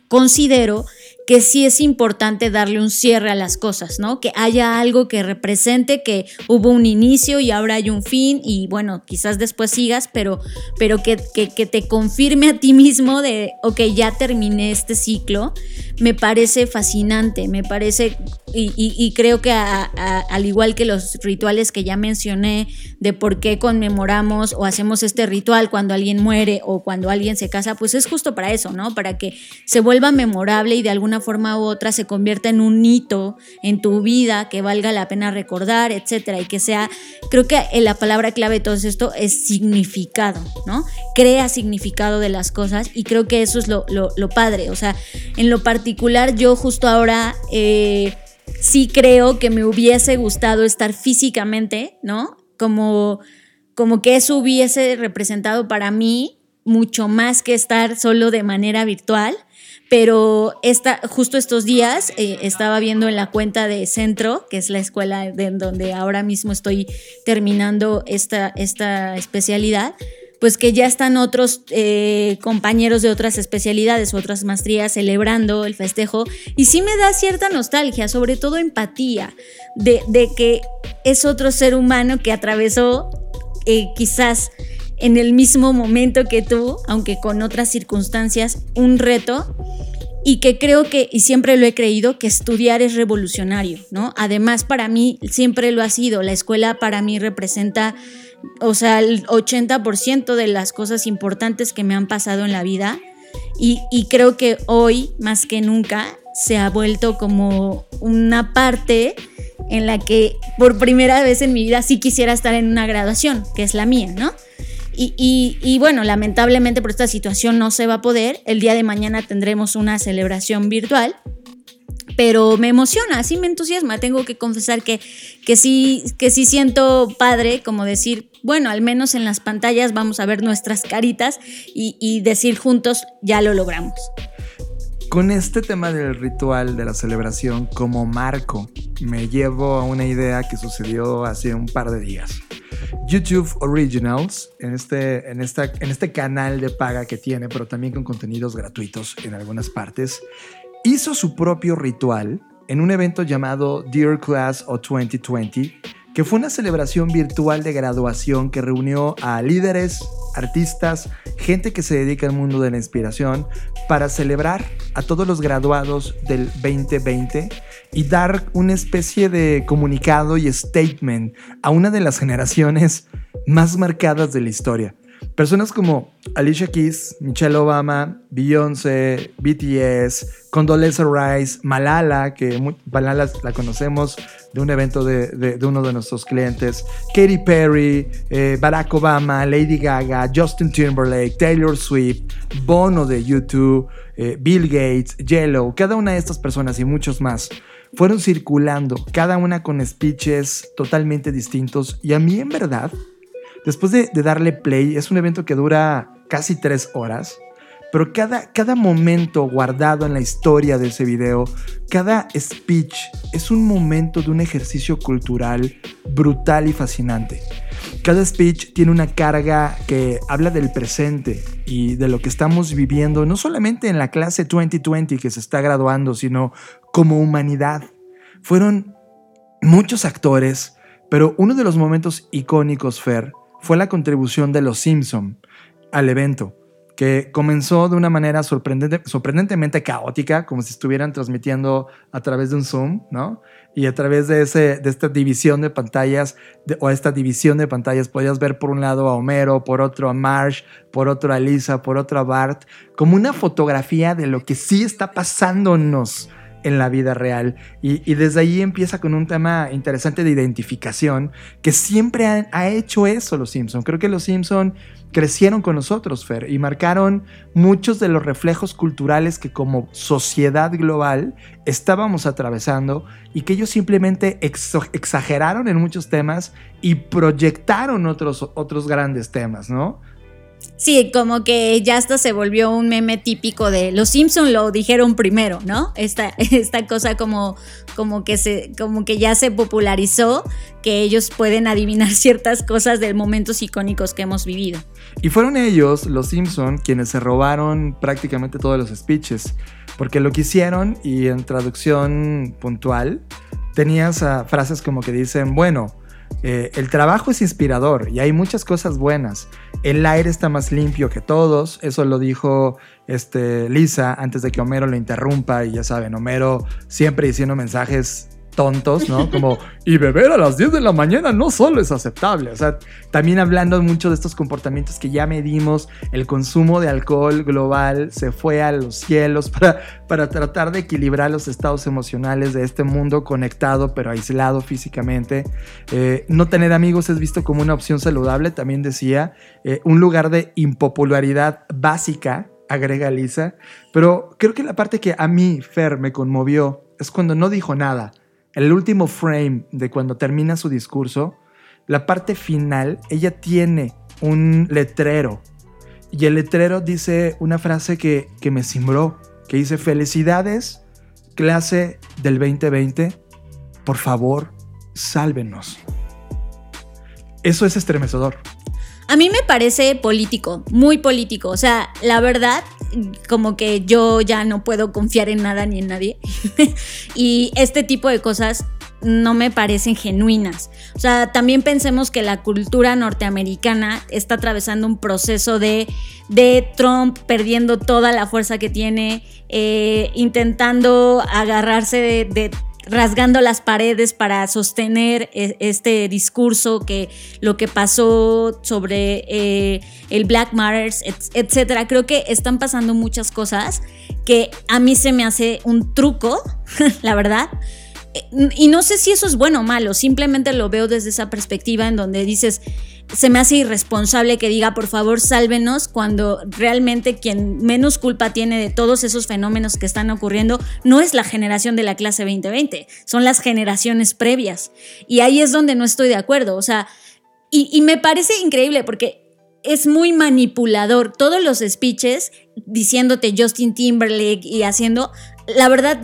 Speaker 4: considero que sí es importante darle un cierre a las cosas, ¿no? Que haya algo que represente que hubo un inicio y ahora hay un fin y bueno, quizás después sigas, pero, pero que, que, te confirme a ti mismo de, ok, ya terminé este ciclo, me parece fascinante, me parece, y, creo que al igual que los rituales que ya mencioné, de por qué conmemoramos o hacemos este ritual cuando alguien muere o cuando alguien se casa, pues es justo para eso, ¿no? Para que se vuelva memorable y de alguna forma u otra se convierta en un hito en tu vida que valga la pena recordar, etcétera, y que sea, creo que la palabra clave de todo esto es significado, ¿no? Crea significado de las cosas y creo que eso es lo, padre, o sea, en lo particular yo justo ahora... Eh, sí creo que me hubiese gustado estar físicamente, ¿no? Como, como que eso hubiese representado para mí mucho más que estar solo de manera virtual. Pero esta, justo estos días eh, estaba viendo en la cuenta de Centro, que es la escuela de donde ahora mismo estoy terminando esta, esta especialidad, pues que ya están otros eh, compañeros de otras especialidades, otras maestrías celebrando el festejo. Y sí me da cierta nostalgia, sobre todo empatía, de, que es otro ser humano que atravesó eh, quizás en el mismo momento que tú, aunque con otras circunstancias, un reto y que creo que, y siempre lo he creído, que estudiar es revolucionario, ¿no? Además, para mí siempre lo ha sido, la escuela para mí representa, o sea, el 80% de las cosas importantes que me han pasado en la vida y, y creo que hoy, más que nunca, se ha vuelto como una parte en la que por primera vez en mi vida sí quisiera estar en una graduación, que es la mía, ¿no? Y, bueno, lamentablemente por esta situación no se va a poder. El día de mañana tendremos una celebración virtual. Pero me emociona, sí me entusiasma. Tengo que confesar que, que, sí, que sí siento padre, como decir, bueno, al menos en las pantallas vamos a ver nuestras caritas y, y decir juntos, ya lo logramos.
Speaker 3: Con este tema del ritual de la celebración como marco, me llevo a una idea que sucedió hace un par de días. YouTube Originals, en este, en, esta, en este canal de paga que tiene, pero también con contenidos gratuitos en algunas partes, hizo su propio ritual en un evento llamado Dear Class of 2020, que fue una celebración virtual de graduación que reunió a líderes, artistas, gente que se dedica al mundo de la inspiración, para celebrar a todos los graduados del 2020 y dar una especie de comunicado y statement a una de las generaciones más marcadas de la historia. Personas como Alicia Keys, Michelle Obama, Beyoncé, BTS, Condoleezza Rice, Malala, que Malala la conocemos de un evento de, uno de nuestros clientes, Katy Perry, eh, Barack Obama, Lady Gaga, Justin Timberlake, Taylor Swift, Bono de YouTube, eh, Bill Gates, Yellow, cada una de estas personas y muchos más fueron circulando, cada una con speeches totalmente distintos. Y a mí en verdad, después de, darle play, es un evento que dura casi tres horas, pero cada, cada momento guardado en la historia de ese video, cada speech es un momento de un ejercicio cultural brutal y fascinante. Cada speech tiene una carga que habla del presente y de lo que estamos viviendo, no solamente en la clase 2020 que se está graduando, sino como humanidad. Fueron muchos actores, pero uno de los momentos icónicos, Fer, fue la contribución de Los Simpson al evento que comenzó de una manera sorprendente, sorprendentemente caótica, como si estuvieran transmitiendo a través de un Zoom, ¿no? Y a través de, ese, de esta división de pantallas, o esta división de pantallas, podías ver por un lado a Homero, por otro a Marsh, por otro a Lisa, por otro a Bart, como una fotografía de lo que sí está pasándonos en la vida real. Y, desde ahí empieza con un tema interesante de identificación, que siempre ha, ha hecho eso los Simpson. Creo que los Simpson crecieron con nosotros, Fer, y marcaron muchos de los reflejos culturales que como sociedad global estábamos atravesando y que ellos simplemente exageraron en muchos temas y proyectaron otros, otros grandes temas, ¿no?
Speaker 4: Sí, como que ya hasta se volvió un meme típico de los Simpson lo dijeron primero, ¿no? Esta, esta cosa como, como, que se, como que ya se popularizó, que ellos pueden adivinar ciertas cosas de momentos icónicos que hemos vivido.
Speaker 3: Y fueron ellos, los Simpson, quienes se robaron prácticamente todos los speeches, porque lo que hicieron, y en traducción puntual, tenías frases como que dicen, bueno, eh, el trabajo es inspirador y hay muchas cosas buenas. El aire está más limpio que todos. Eso lo dijo este, Lisa antes de que Homero lo interrumpa. Y ya saben, Homero siempre diciendo mensajes tontos, ¿no? Como, y beber a las 10 de la mañana no solo es aceptable, o sea, también hablando mucho de estos comportamientos que ya medimos, el consumo de alcohol global se fue a los cielos para, para tratar de equilibrar los estados emocionales de este mundo conectado pero aislado físicamente. Eh, no tener amigos es visto como una opción saludable, también decía, eh, un lugar de impopularidad básica, agrega Lisa, pero creo que la parte que a mí, Fer, me conmovió es cuando no dijo nada el último frame de cuando termina su discurso, la parte final, ella tiene un letrero y el letrero dice una frase que, que me cimbró, que dice, felicidades, clase del 2020, por favor, sálvenos. Eso es estremecedor.
Speaker 4: A mí me parece político, muy político. O sea, la verdad, como que yo ya no puedo confiar en nada ni en nadie. y este tipo de cosas no me parecen genuinas. O sea, también pensemos que la cultura norteamericana está atravesando un proceso de, de Trump perdiendo toda la fuerza que tiene, eh, intentando agarrarse de, de rasgando las paredes para sostener e, este discurso que lo que pasó sobre eh, el Black Matters, etcétera. Creo que están pasando muchas cosas que a mí se me hace un truco, la verdad. Y no sé si eso es bueno o malo, simplemente lo veo desde esa perspectiva en donde dices, se me hace irresponsable que diga, por favor, sálvenos, cuando realmente quien menos culpa tiene de todos esos fenómenos que están ocurriendo no es la generación de la clase 2020, son las generaciones previas. Y ahí es donde no estoy de acuerdo. O sea, y, y me parece increíble porque es muy manipulador. Todos los speeches diciéndote Justin Timberlake y haciendo, la verdad,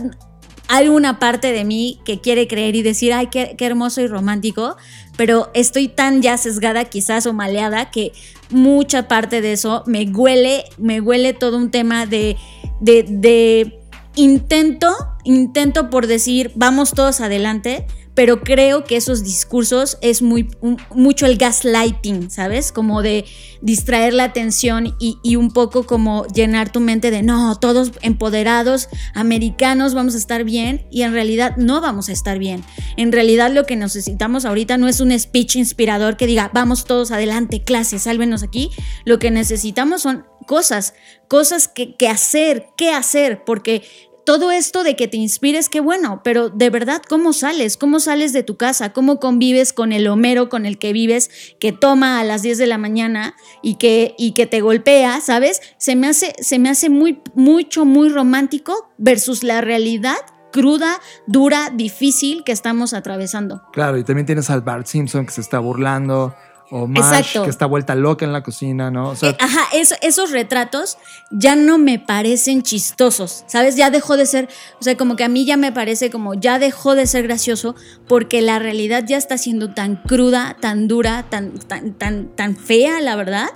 Speaker 4: hay una parte de mí que quiere creer y decir, ay, qué, hermoso y romántico, pero estoy tan ya sesgada quizás o maleada que mucha parte de eso me huele, me huele todo un tema de, de, de intento, intento por decir, vamos todos adelante, pero creo que esos discursos es muy mucho el gaslighting, ¿sabes? Como de distraer la atención y, un poco como llenar tu mente de no, todos empoderados, americanos, vamos a estar bien y en realidad no vamos a estar bien. En realidad lo que necesitamos ahorita no es un speech inspirador que diga, vamos todos adelante, clase, sálvenos aquí. Lo que necesitamos son cosas, cosas que, que hacer, qué hacer, porque todo esto de que te inspires, qué bueno, pero de verdad, ¿cómo sales? ¿Cómo sales de tu casa? ¿Cómo convives con el Homero con el que vives, que toma a las 10 de la mañana y que, y que te golpea, ¿sabes? Se me hace, se me hace muy, mucho, muy romántico versus la realidad cruda, dura, difícil que estamos atravesando.
Speaker 3: Claro, y también tienes al Bart Simpson que se está burlando, o Marsh, que está vuelta loca en la cocina, ¿no?
Speaker 4: Eh, ajá, esos retratos ya no me parecen chistosos, ¿sabes? Ya dejó de ser, o sea, como que a mí ya me parece como ya dejó de ser gracioso porque la realidad ya está siendo tan cruda, tan dura, tan, tan, tan, tan fea, la verdad,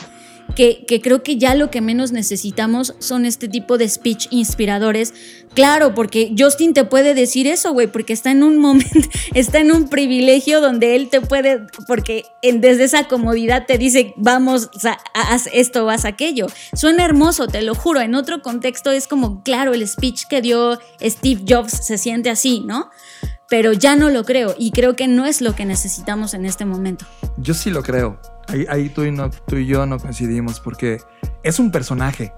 Speaker 4: que, creo que ya lo que menos necesitamos son este tipo de speech inspiradores. Claro, porque Justin te puede decir eso, güey, porque está en un momento, está en un privilegio donde él te puede, porque desde esa comodidad te dice, vamos, haz esto, haz aquello. Suena hermoso, te lo juro. En otro contexto es como, claro, el speech que dio Steve Jobs se siente así, ¿no? Pero ya no lo creo y creo que no es lo que necesitamos en este momento.
Speaker 3: Yo sí lo creo. Ahí, tú, y yo no coincidimos porque es un personaje.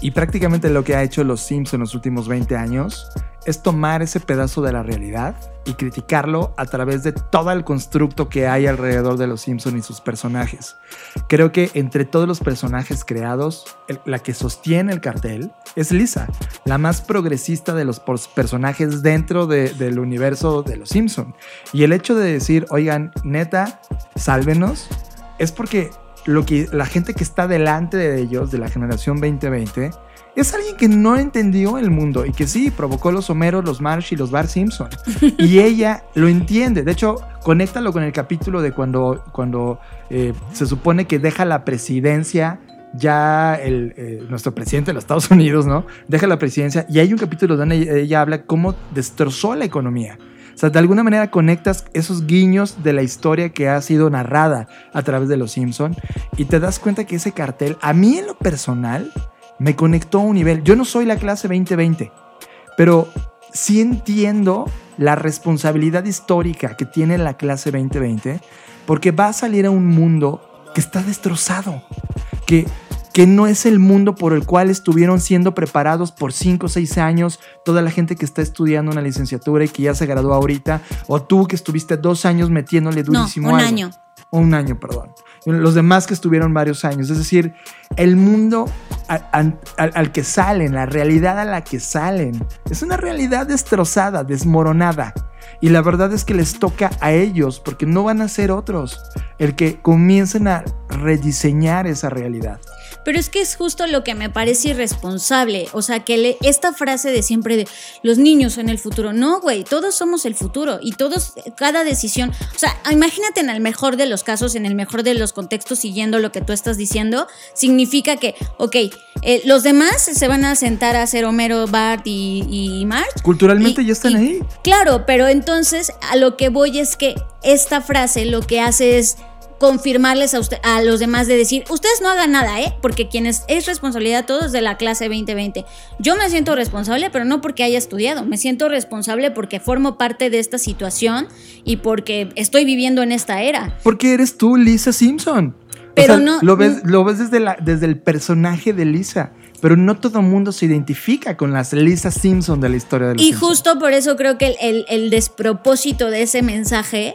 Speaker 3: Y prácticamente lo que ha hecho los Sims en los últimos 20 años es tomar ese pedazo de la realidad y criticarlo a través de todo el constructo que hay alrededor de los Simpson y sus personajes. Creo que entre todos los personajes creados, la que sostiene el cartel es Lisa, la más progresista de los personajes dentro del universo de los Simpson. Y el hecho de decir, oigan, neta, sálvenos, es porque lo que la gente que está delante de ellos, de la generación 2020, es alguien que no entendió el mundo y que sí provocó los Homeros, los Marsh y los Bar Simpson. Y ella lo entiende. De hecho, conéctalo con el capítulo de cuando, cuando eh, se supone que deja la presidencia ya el, eh, nuestro presidente de los Estados Unidos, ¿no? Deja la presidencia y hay un capítulo donde ella habla cómo destrozó la economía. Sea, de alguna manera conectas esos guiños de la historia que ha sido narrada a través de Los Simpson y te das cuenta que ese cartel, a mí en lo personal, me conectó a un nivel. Yo no soy la clase 2020, pero sí entiendo la responsabilidad histórica que tiene la clase 2020 porque va a salir a un mundo que está destrozado, que que no es el mundo por el cual estuvieron siendo preparados por 5 o 6 años toda la gente que está estudiando una licenciatura y que ya se graduó ahorita, o tú que estuviste dos años metiéndole durísimo.
Speaker 4: No, un año.
Speaker 3: Un año, perdón. Los demás que estuvieron varios años. Es decir, el mundo al, al que salen, la realidad a la que salen, es una realidad destrozada, desmoronada. Y la verdad es que les toca a ellos, porque no van a ser otros, el que comiencen a rediseñar esa realidad.
Speaker 4: Pero es que es justo lo que me parece irresponsable. O sea, que le- esta frase de siempre de los niños son el futuro. No, güey, todos somos el futuro y todos, cada decisión. O sea, imagínate en el mejor de los casos, en el mejor de los contextos, siguiendo lo que tú estás diciendo, significa que, ok, eh, los demás se van a sentar a hacer Homero, Bart y, y.
Speaker 3: Culturalmente
Speaker 4: Y-
Speaker 3: ya están
Speaker 4: y-
Speaker 3: ahí.
Speaker 4: Claro, pero entonces a lo que voy es que esta frase lo que hace es confirmarles a, usted, a los demás de decir, ustedes no hagan nada, ¿eh? Porque quienes es responsabilidad de todos de la clase 2020. Yo me siento responsable, pero no porque haya estudiado, me siento responsable porque formo parte de esta situación y porque estoy viviendo en esta era.
Speaker 3: Porque eres tú, Lisa Simpson. O
Speaker 4: Pero
Speaker 3: sea,
Speaker 4: no-
Speaker 3: Lo ves, lo ves desde, la, desde el personaje de Lisa. Pero no todo el mundo se identifica con las Lisa Simpson de la historia de los
Speaker 4: Y justo por eso creo que el, el- el despropósito de ese mensaje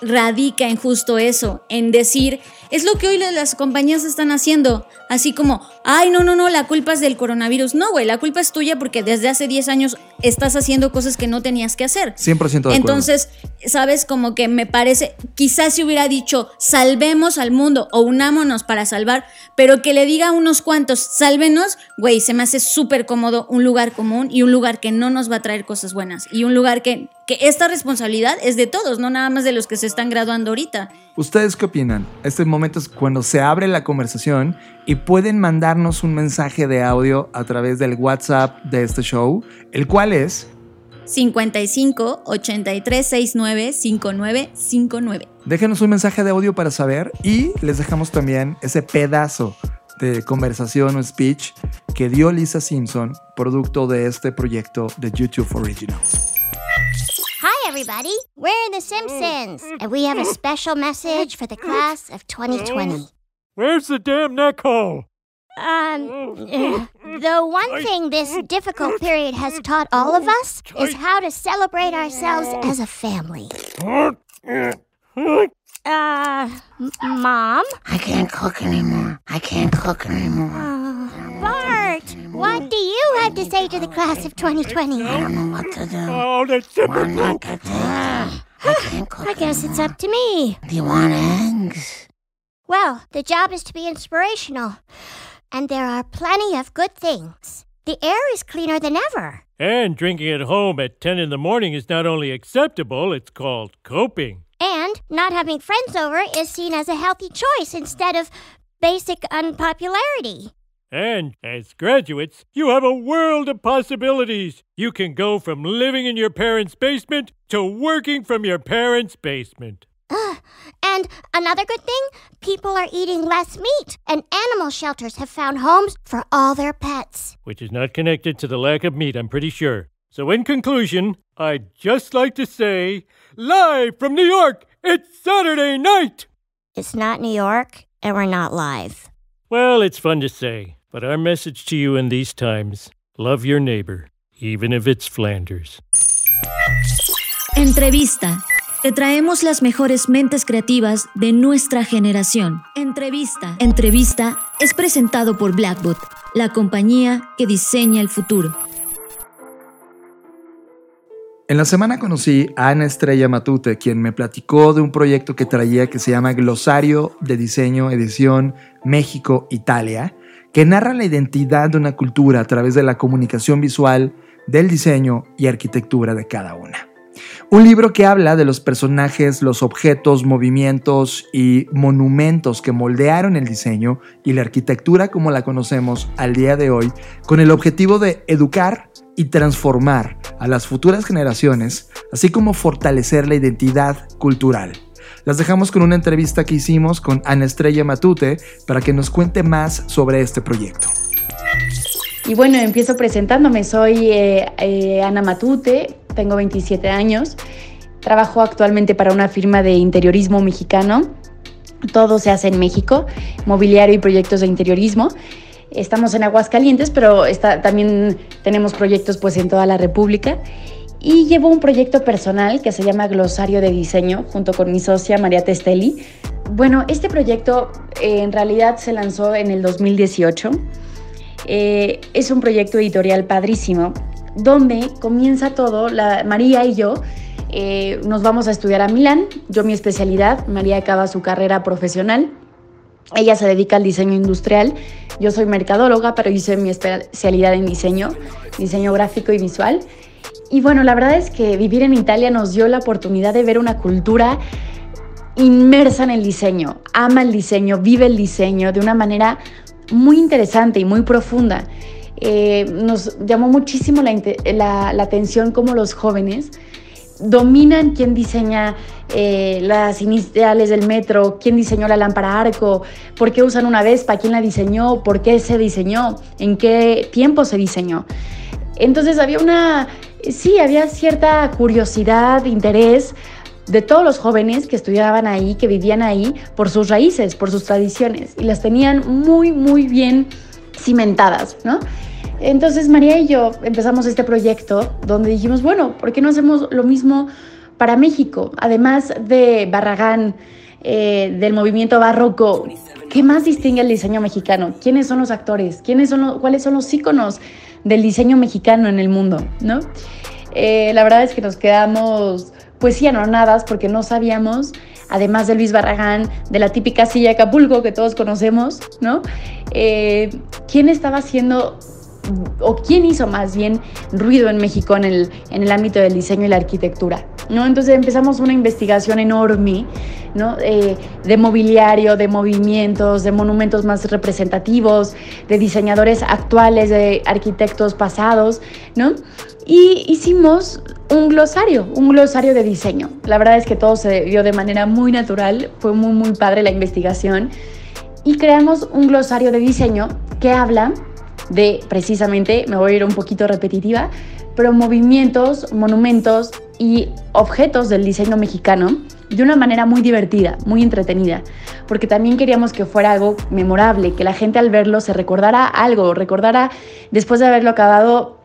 Speaker 4: radica en justo eso, en decir, es lo que hoy las compañías están haciendo, así como, ay, no, no, no, la culpa es del coronavirus. No, güey, la culpa es tuya porque desde hace 10 años estás haciendo cosas que no tenías que hacer.
Speaker 3: 100% de acuerdo.
Speaker 4: Entonces, sabes, como que me parece, quizás si hubiera dicho, salvemos al mundo o unámonos para salvar, pero que le diga a unos cuantos, sálvenos, güey, se me hace súper cómodo un lugar común y un lugar que no nos va a traer cosas buenas y un lugar que, que esta responsabilidad es de todos, no nada más de los que se están graduando ahorita.
Speaker 3: ¿Ustedes qué opinan? Este momento es cuando se abre la conversación y pueden mandarnos un mensaje de audio a través del WhatsApp de este show, el cual es
Speaker 4: 55 83 69 5959.
Speaker 3: Déjenos un mensaje de audio para saber y les dejamos también ese pedazo de conversación o speech que dio Lisa Simpson, producto de este proyecto de YouTube Original.
Speaker 7: Hi, everybody. We're The Simpsons, and we have a special message for the class of 2020.
Speaker 8: Where's the damn neck hole?
Speaker 7: Um, the one thing this difficult period has taught all of us is how to celebrate ourselves as a family. Uh, m- Mom?
Speaker 9: I can't cook anymore. I can't cook anymore.
Speaker 7: Uh, Bart, what do you have to say to the class of 2020?
Speaker 9: I don't know what to do.
Speaker 8: Oh, that's
Speaker 9: One look at this. I can't cook
Speaker 7: I guess it's up to me.
Speaker 9: Do you want eggs?
Speaker 7: Well, the job is to be inspirational. And there are plenty of good things. The air is cleaner than ever.
Speaker 8: And drinking at home at 10 in the morning is not only acceptable, it's called coping.
Speaker 7: And not having friends over is seen as a healthy choice instead of basic unpopularity.
Speaker 8: And as graduates, you have a world of possibilities. You can go from living in your parents' basement to working from your parents' basement.
Speaker 7: Ugh. And another good thing people are eating less meat, and animal shelters have found homes for all their pets.
Speaker 8: which is not connected to the lack of meat, I'm pretty sure. So, in conclusion, I'd just like to say, live from New York, it's Saturday night!
Speaker 7: It's not New York, and we're not live.
Speaker 8: Well, it's fun to say, but our message to you in these times love your neighbor, even if it's Flanders.
Speaker 5: Entrevista. Te traemos las mejores mentes creativas de nuestra generación. Entrevista. Entrevista es presentado por Blackbot, la compañía que diseña el futuro.
Speaker 3: En la semana conocí a Ana Estrella Matute, quien me platicó de un proyecto que traía que se llama Glosario de Diseño Edición México-Italia, que narra la identidad de una cultura a través de la comunicación visual, del diseño y arquitectura de cada una. Un libro que habla de los personajes, los objetos, movimientos y monumentos que moldearon el diseño y la arquitectura como la conocemos al día de hoy, con el objetivo de educar y transformar a las futuras generaciones, así como fortalecer la identidad cultural. Las dejamos con una entrevista que hicimos con Ana Estrella Matute para que nos cuente más sobre este proyecto.
Speaker 10: Y bueno, empiezo presentándome. Soy eh, eh, Ana Matute, tengo 27 años. Trabajo actualmente para una firma de interiorismo mexicano. Todo se hace en México, mobiliario y proyectos de interiorismo. Estamos en Aguascalientes, pero también tenemos proyectos pues en toda la República. Y llevo un proyecto personal que se llama Glosario de Diseño junto con mi socia María Testelli. Bueno, este proyecto eh, en realidad se lanzó en el 2018. Eh, es un proyecto editorial padrísimo, donde comienza todo, María y yo eh, nos vamos a estudiar a Milán. Yo mi especialidad, María acaba su carrera profesional. Ella se dedica al diseño industrial. Yo soy mercadóloga, pero hice mi especialidad en diseño, diseño gráfico y visual. Y bueno, la verdad es que vivir en Italia nos dio la oportunidad de ver una cultura inmersa en el diseño, ama el diseño, vive el diseño de una manera muy interesante y muy profunda. Eh, nos llamó muchísimo la, atención cómo los jóvenes dominan quién diseña eh, las iniciales del metro, quién diseñó la lámpara arco, por qué usan una Vespa, quién la diseñó, por qué se diseñó, en qué tiempo se diseñó. Entonces había una, sí, había cierta curiosidad, interés de todos los jóvenes que estudiaban ahí, que vivían ahí, por sus raíces, por sus tradiciones, y las tenían muy, muy bien cimentadas, ¿no? Entonces María y yo empezamos este proyecto donde dijimos, bueno, ¿por qué no hacemos lo mismo para México? Además de Barragán, eh, del movimiento barroco, ¿qué más distingue el diseño mexicano? ¿Quiénes son los actores? ¿Quiénes son ¿Cuáles son los íconos del diseño mexicano en el mundo? ¿no? Eh, la verdad es que nos quedamos pues sí, anonadas porque no sabíamos, además de Luis Barragán, de la típica silla de Acapulco que todos conocemos, ¿no? Eh, ¿Quién estaba haciendo o quién hizo más bien ruido en México en el, en el ámbito del diseño y la arquitectura. ¿No? Entonces empezamos una investigación enorme ¿no? Eh, de mobiliario, de movimientos, de monumentos más representativos, de diseñadores actuales, de arquitectos pasados, ¿no? Y hicimos un glosario, un glosario de diseño. La verdad es que todo se dio de manera muy natural, fue muy, muy padre la investigación. Y creamos un glosario de diseño que habla de precisamente, me voy a ir un poquito repetitiva, pero movimientos, monumentos y objetos del diseño mexicano de una manera muy divertida, muy entretenida, porque también queríamos que fuera algo memorable, que la gente al verlo se recordara algo, recordara después de haberlo acabado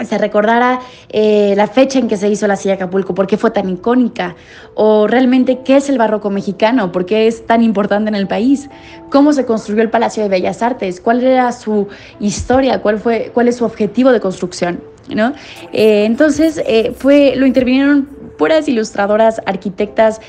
Speaker 10: se recordara eh, la fecha en que se hizo la silla Acapulco, por qué fue tan icónica, o realmente qué es el barroco mexicano, por qué es tan importante en el país, cómo se construyó el Palacio de Bellas Artes, cuál era su historia, cuál, fue, cuál es su objetivo de construcción. Eh, entonces, eh, fue, lo intervinieron puras ilustradoras, arquitectas,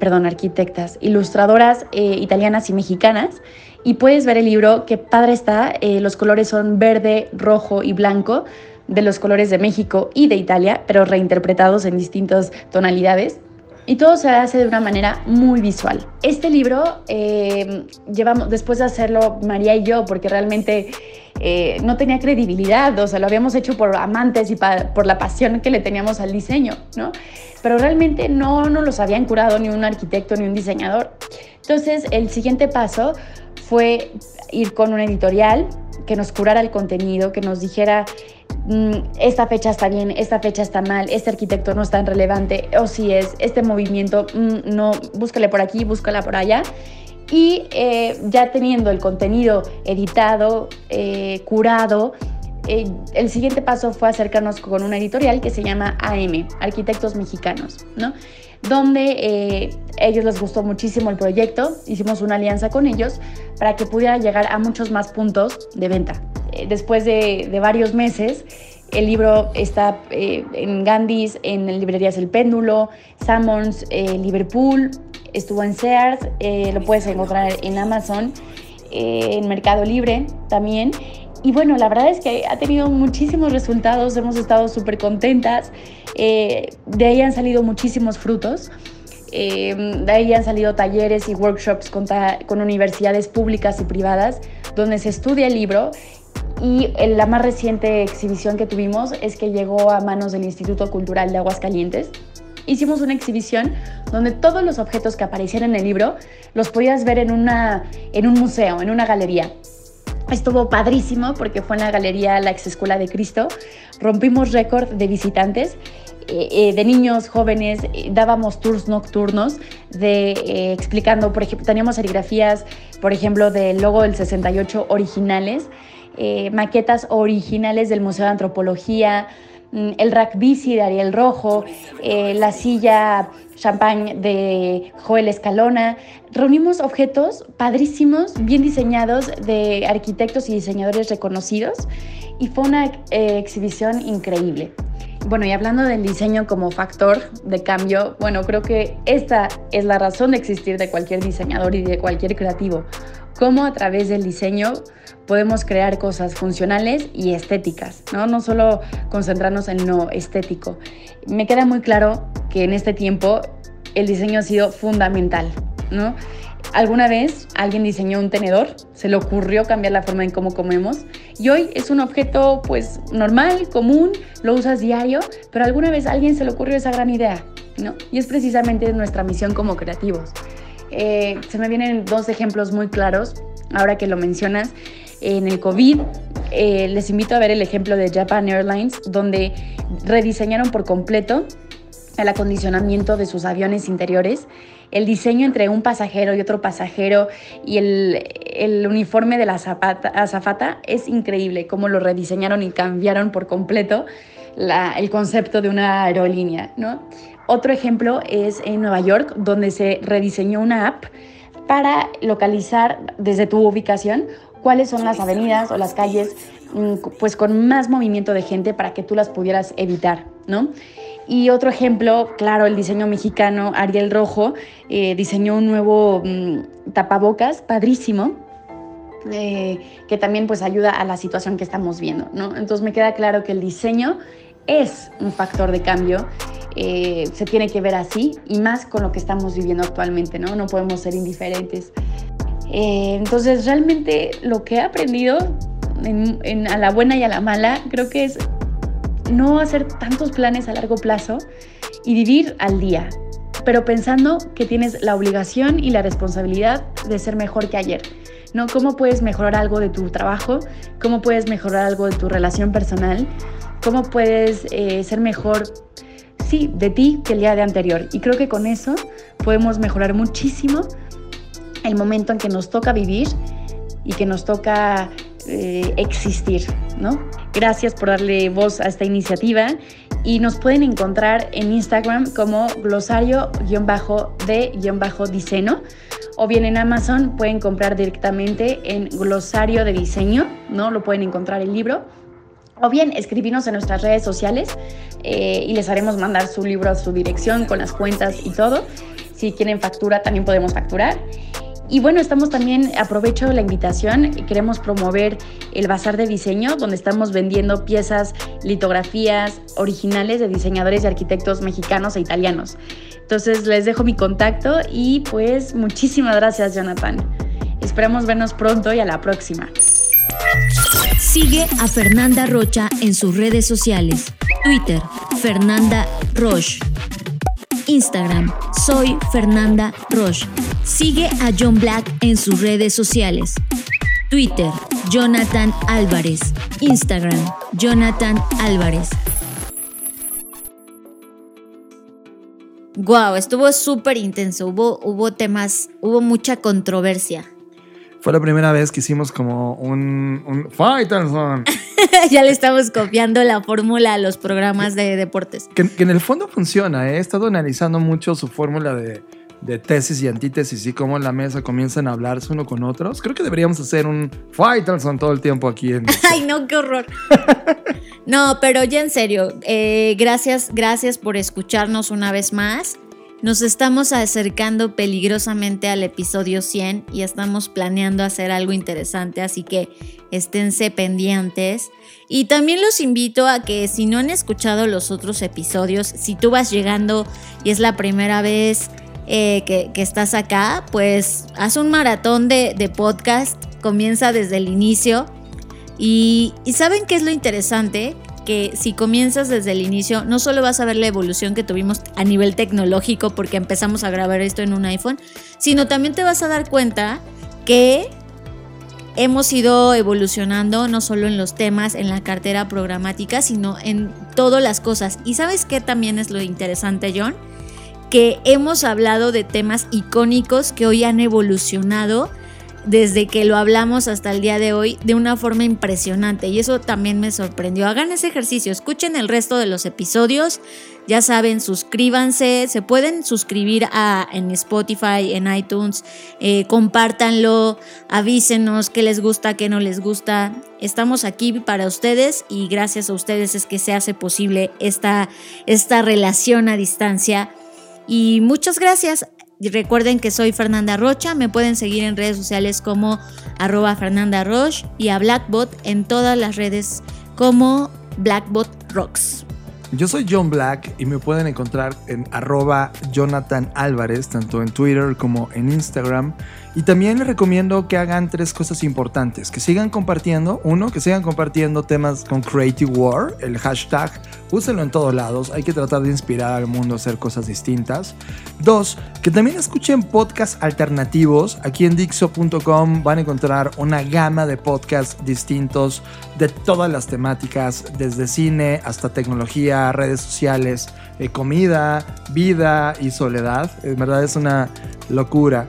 Speaker 10: perdón, arquitectas, ilustradoras italianas y mexicanas y puedes ver el libro, qué padre está, eh, los colores son verde, rojo y blanco, de los colores de México y de Italia, pero reinterpretados en distintas tonalidades. Y todo se hace de una manera muy visual. Este libro eh, llevamos, después de hacerlo María y yo, porque realmente eh, no tenía credibilidad, o sea, lo habíamos hecho por amantes y por la pasión que le teníamos al diseño, ¿no? Pero realmente no nos los habían curado ni un arquitecto ni un diseñador. Entonces, el siguiente paso fue ir con una editorial que nos curara el contenido, que nos dijera, esta fecha está bien, esta fecha está mal, este arquitecto no es tan relevante, o si es, este movimiento, mm, no, búscale por aquí, búscala por allá. Y eh, ya teniendo el contenido editado, eh, curado, eh, el siguiente paso fue acercarnos con una editorial que se llama AM, Arquitectos Mexicanos, ¿no? donde eh, ellos les gustó muchísimo el proyecto, hicimos una alianza con ellos para que pudiera llegar a muchos más puntos de venta. Eh, después de, varios meses, el libro está eh, en Gandhi's, en librerías El Péndulo, Sammons, Liverpool, estuvo en Sears, lo puedes encontrar en Amazon, en Mercado Libre también. Y bueno, la verdad es que ha tenido muchísimos resultados, hemos estado súper contentas. Eh, de ahí han salido muchísimos frutos. Eh, de ahí han salido talleres y workshops con, con, universidades públicas y privadas donde se estudia el libro. Y la más reciente exhibición que tuvimos es que llegó a manos del Instituto Cultural de Aguascalientes. Hicimos una exhibición donde todos los objetos que aparecían en el libro los podías ver en, una, en un museo, en una galería. Estuvo padrísimo porque fue en la galería La Ex Escuela de Cristo. Rompimos récord de visitantes. Eh, eh, de niños jóvenes, eh, dábamos tours nocturnos de, explicando, por ejemplo, teníamos serigrafías, por ejemplo, del logo del 68 originales, maquetas originales del Museo de Antropología, mm, el rack bici de Ariel Rojo, la silla champagne de Joel Escalona. Reunimos objetos padrísimos, bien diseñados de arquitectos y diseñadores reconocidos y fue una eh, exhibición increíble. Bueno, y hablando del diseño como factor de cambio, bueno, creo que esta es la razón de existir de cualquier diseñador y de cualquier creativo. Cómo a través del diseño podemos crear cosas funcionales y estéticas, ¿no? No solo concentrarnos en lo estético. Me queda muy claro que en este tiempo el diseño ha sido fundamental, ¿no? Alguna vez alguien diseñó un tenedor, se le ocurrió cambiar la forma en cómo comemos y hoy es un objeto pues normal, común, lo usas diario, pero alguna vez alguien se le ocurrió esa gran idea, ¿no? Y es precisamente nuestra misión como creativos. Eh, se me vienen dos ejemplos muy claros, ahora que lo mencionas. En el COVID, eh, les invito a ver el ejemplo de Japan Airlines, donde rediseñaron por completo el acondicionamiento de sus aviones interiores, el diseño entre un pasajero y otro pasajero y el, uniforme de la azafata es increíble, cómo lo rediseñaron y cambiaron por completo el concepto de una aerolínea. ¿no? Otro ejemplo es en Nueva York, donde se rediseñó una app para localizar desde tu ubicación cuáles son las avenidas o las calles mm, pues con más movimiento de gente para que tú las pudieras evitar, ¿no? Y otro ejemplo, claro, el diseño mexicano, Ariel Rojo, eh, diseñó un nuevo mm, tapabocas, padrísimo, eh, que también pues ayuda a la situación que estamos viendo, ¿no? Entonces me queda claro que el diseño es un factor de cambio, eh, se tiene que ver así y más con lo que estamos viviendo actualmente, ¿no? No podemos ser indiferentes. entonces realmente lo que he aprendido a la buena y a la mala creo que es no hacer tantos planes a largo plazo y vivir al día, pero pensando que tienes la obligación y la responsabilidad de ser mejor que ayer. ¿no? ¿Cómo puedes mejorar algo de tu trabajo? ¿Cómo puedes mejorar algo de tu relación personal? ¿Cómo puedes eh, ser mejor, de ti que el día de anterior? Y creo que con eso podemos mejorar muchísimo el momento en que nos toca vivir y que nos toca eh, existir, ¿no? Gracias por darle voz a esta iniciativa y nos pueden encontrar en Instagram como glosario-de-diseño o bien en Amazon pueden comprar directamente en glosario de diseño, ¿no? Lo pueden encontrar el libro. O bien escribirnos en nuestras redes sociales eh, y les haremos mandar su libro a su dirección con las cuentas y todo. Si quieren factura, también podemos facturar. Y bueno, estamos también, aprovecho la invitación, queremos promover el Bazar de Diseño, donde estamos vendiendo piezas, litografías originales de diseñadores y arquitectos mexicanos e italianos. Entonces les dejo mi contacto y pues muchísimas gracias Jonathan. Esperamos vernos pronto y a la próxima.
Speaker 4: Sigue a Fernanda Rocha en sus redes sociales. Twitter, Fernanda Roche. Instagram, soy Fernanda Roche. Sigue a John Black en sus redes sociales. Twitter, Jonathan Álvarez. Instagram, Jonathan Álvarez. Wow, estuvo súper intenso. Hubo, hubo temas, hubo mucha controversia.
Speaker 3: Fue la primera vez que hicimos como un, un Faitelson.
Speaker 4: ya le estamos copiando la fórmula a los programas de deportes.
Speaker 3: Que, en el fondo funciona. ¿eh? He estado analizando mucho su fórmula de, de, tesis y antítesis y cómo en la mesa comienzan a hablarse uno con otros. Creo que deberíamos hacer un Faitelson todo el tiempo aquí. En
Speaker 4: Ay, no, qué horror. no, pero ya en serio, eh, gracias, gracias por escucharnos una vez más. Nos estamos acercando peligrosamente al episodio 100 y estamos planeando hacer algo interesante, así que esténse pendientes. Y también los invito a que si no han escuchado los otros episodios, si tú vas llegando y es la primera vez eh, que, estás acá, pues haz un maratón de, podcast, comienza desde el inicio. Y, y ¿saben qué es lo interesante? Que si comienzas desde el inicio, no solo vas a ver la evolución que tuvimos a nivel tecnológico porque empezamos a grabar esto en un iPhone, sino también te vas a dar cuenta que hemos ido evolucionando no solo en los temas, en la cartera programática, sino en todas las cosas. ¿Y sabes qué también es lo interesante, John? Que hemos hablado de temas icónicos que hoy han evolucionado desde que lo hablamos hasta el día de hoy de una forma impresionante y eso también me sorprendió. Hagan ese ejercicio, escuchen el resto de los episodios, ya saben, suscríbanse, se pueden suscribir en Spotify, en iTunes, eh, compártanlo, avísenos qué les gusta, qué no les gusta. Estamos aquí para ustedes y gracias a ustedes es que se hace posible esta, esta relación a distancia. Y muchas gracias. Recuerden que soy Fernanda Rocha, me pueden seguir en redes sociales como arroba Fernanda Roche y a Blackbot en todas las redes como Blackbot Rocks.
Speaker 3: Yo soy John Black y me pueden encontrar en arroba Jonathan Álvarez, tanto en Twitter como en Instagram. Y también les recomiendo que hagan tres cosas importantes. Que sigan compartiendo. Uno, que sigan compartiendo temas con Creative War, el hashtag. Úsenlo en todos lados. Hay que tratar de inspirar al mundo a hacer cosas distintas. Dos, que también escuchen podcasts alternativos. Aquí en Dixo.com van a encontrar una gama de podcasts distintos de todas las temáticas, desde cine hasta tecnología, redes sociales, eh, comida, vida y soledad. En verdad es una locura.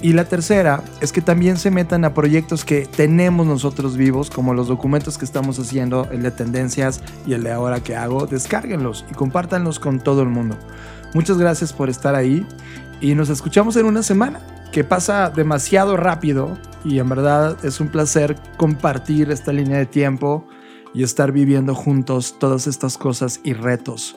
Speaker 3: Y la tercera es que también se metan a proyectos que tenemos nosotros vivos, como los documentos que estamos haciendo, el de tendencias y el de ahora que hago. Descárguenlos y compártanlos con todo el mundo. Muchas gracias por estar ahí y nos escuchamos en una semana, que pasa demasiado rápido y en verdad es un placer compartir esta línea de tiempo y estar viviendo juntos todas estas cosas y retos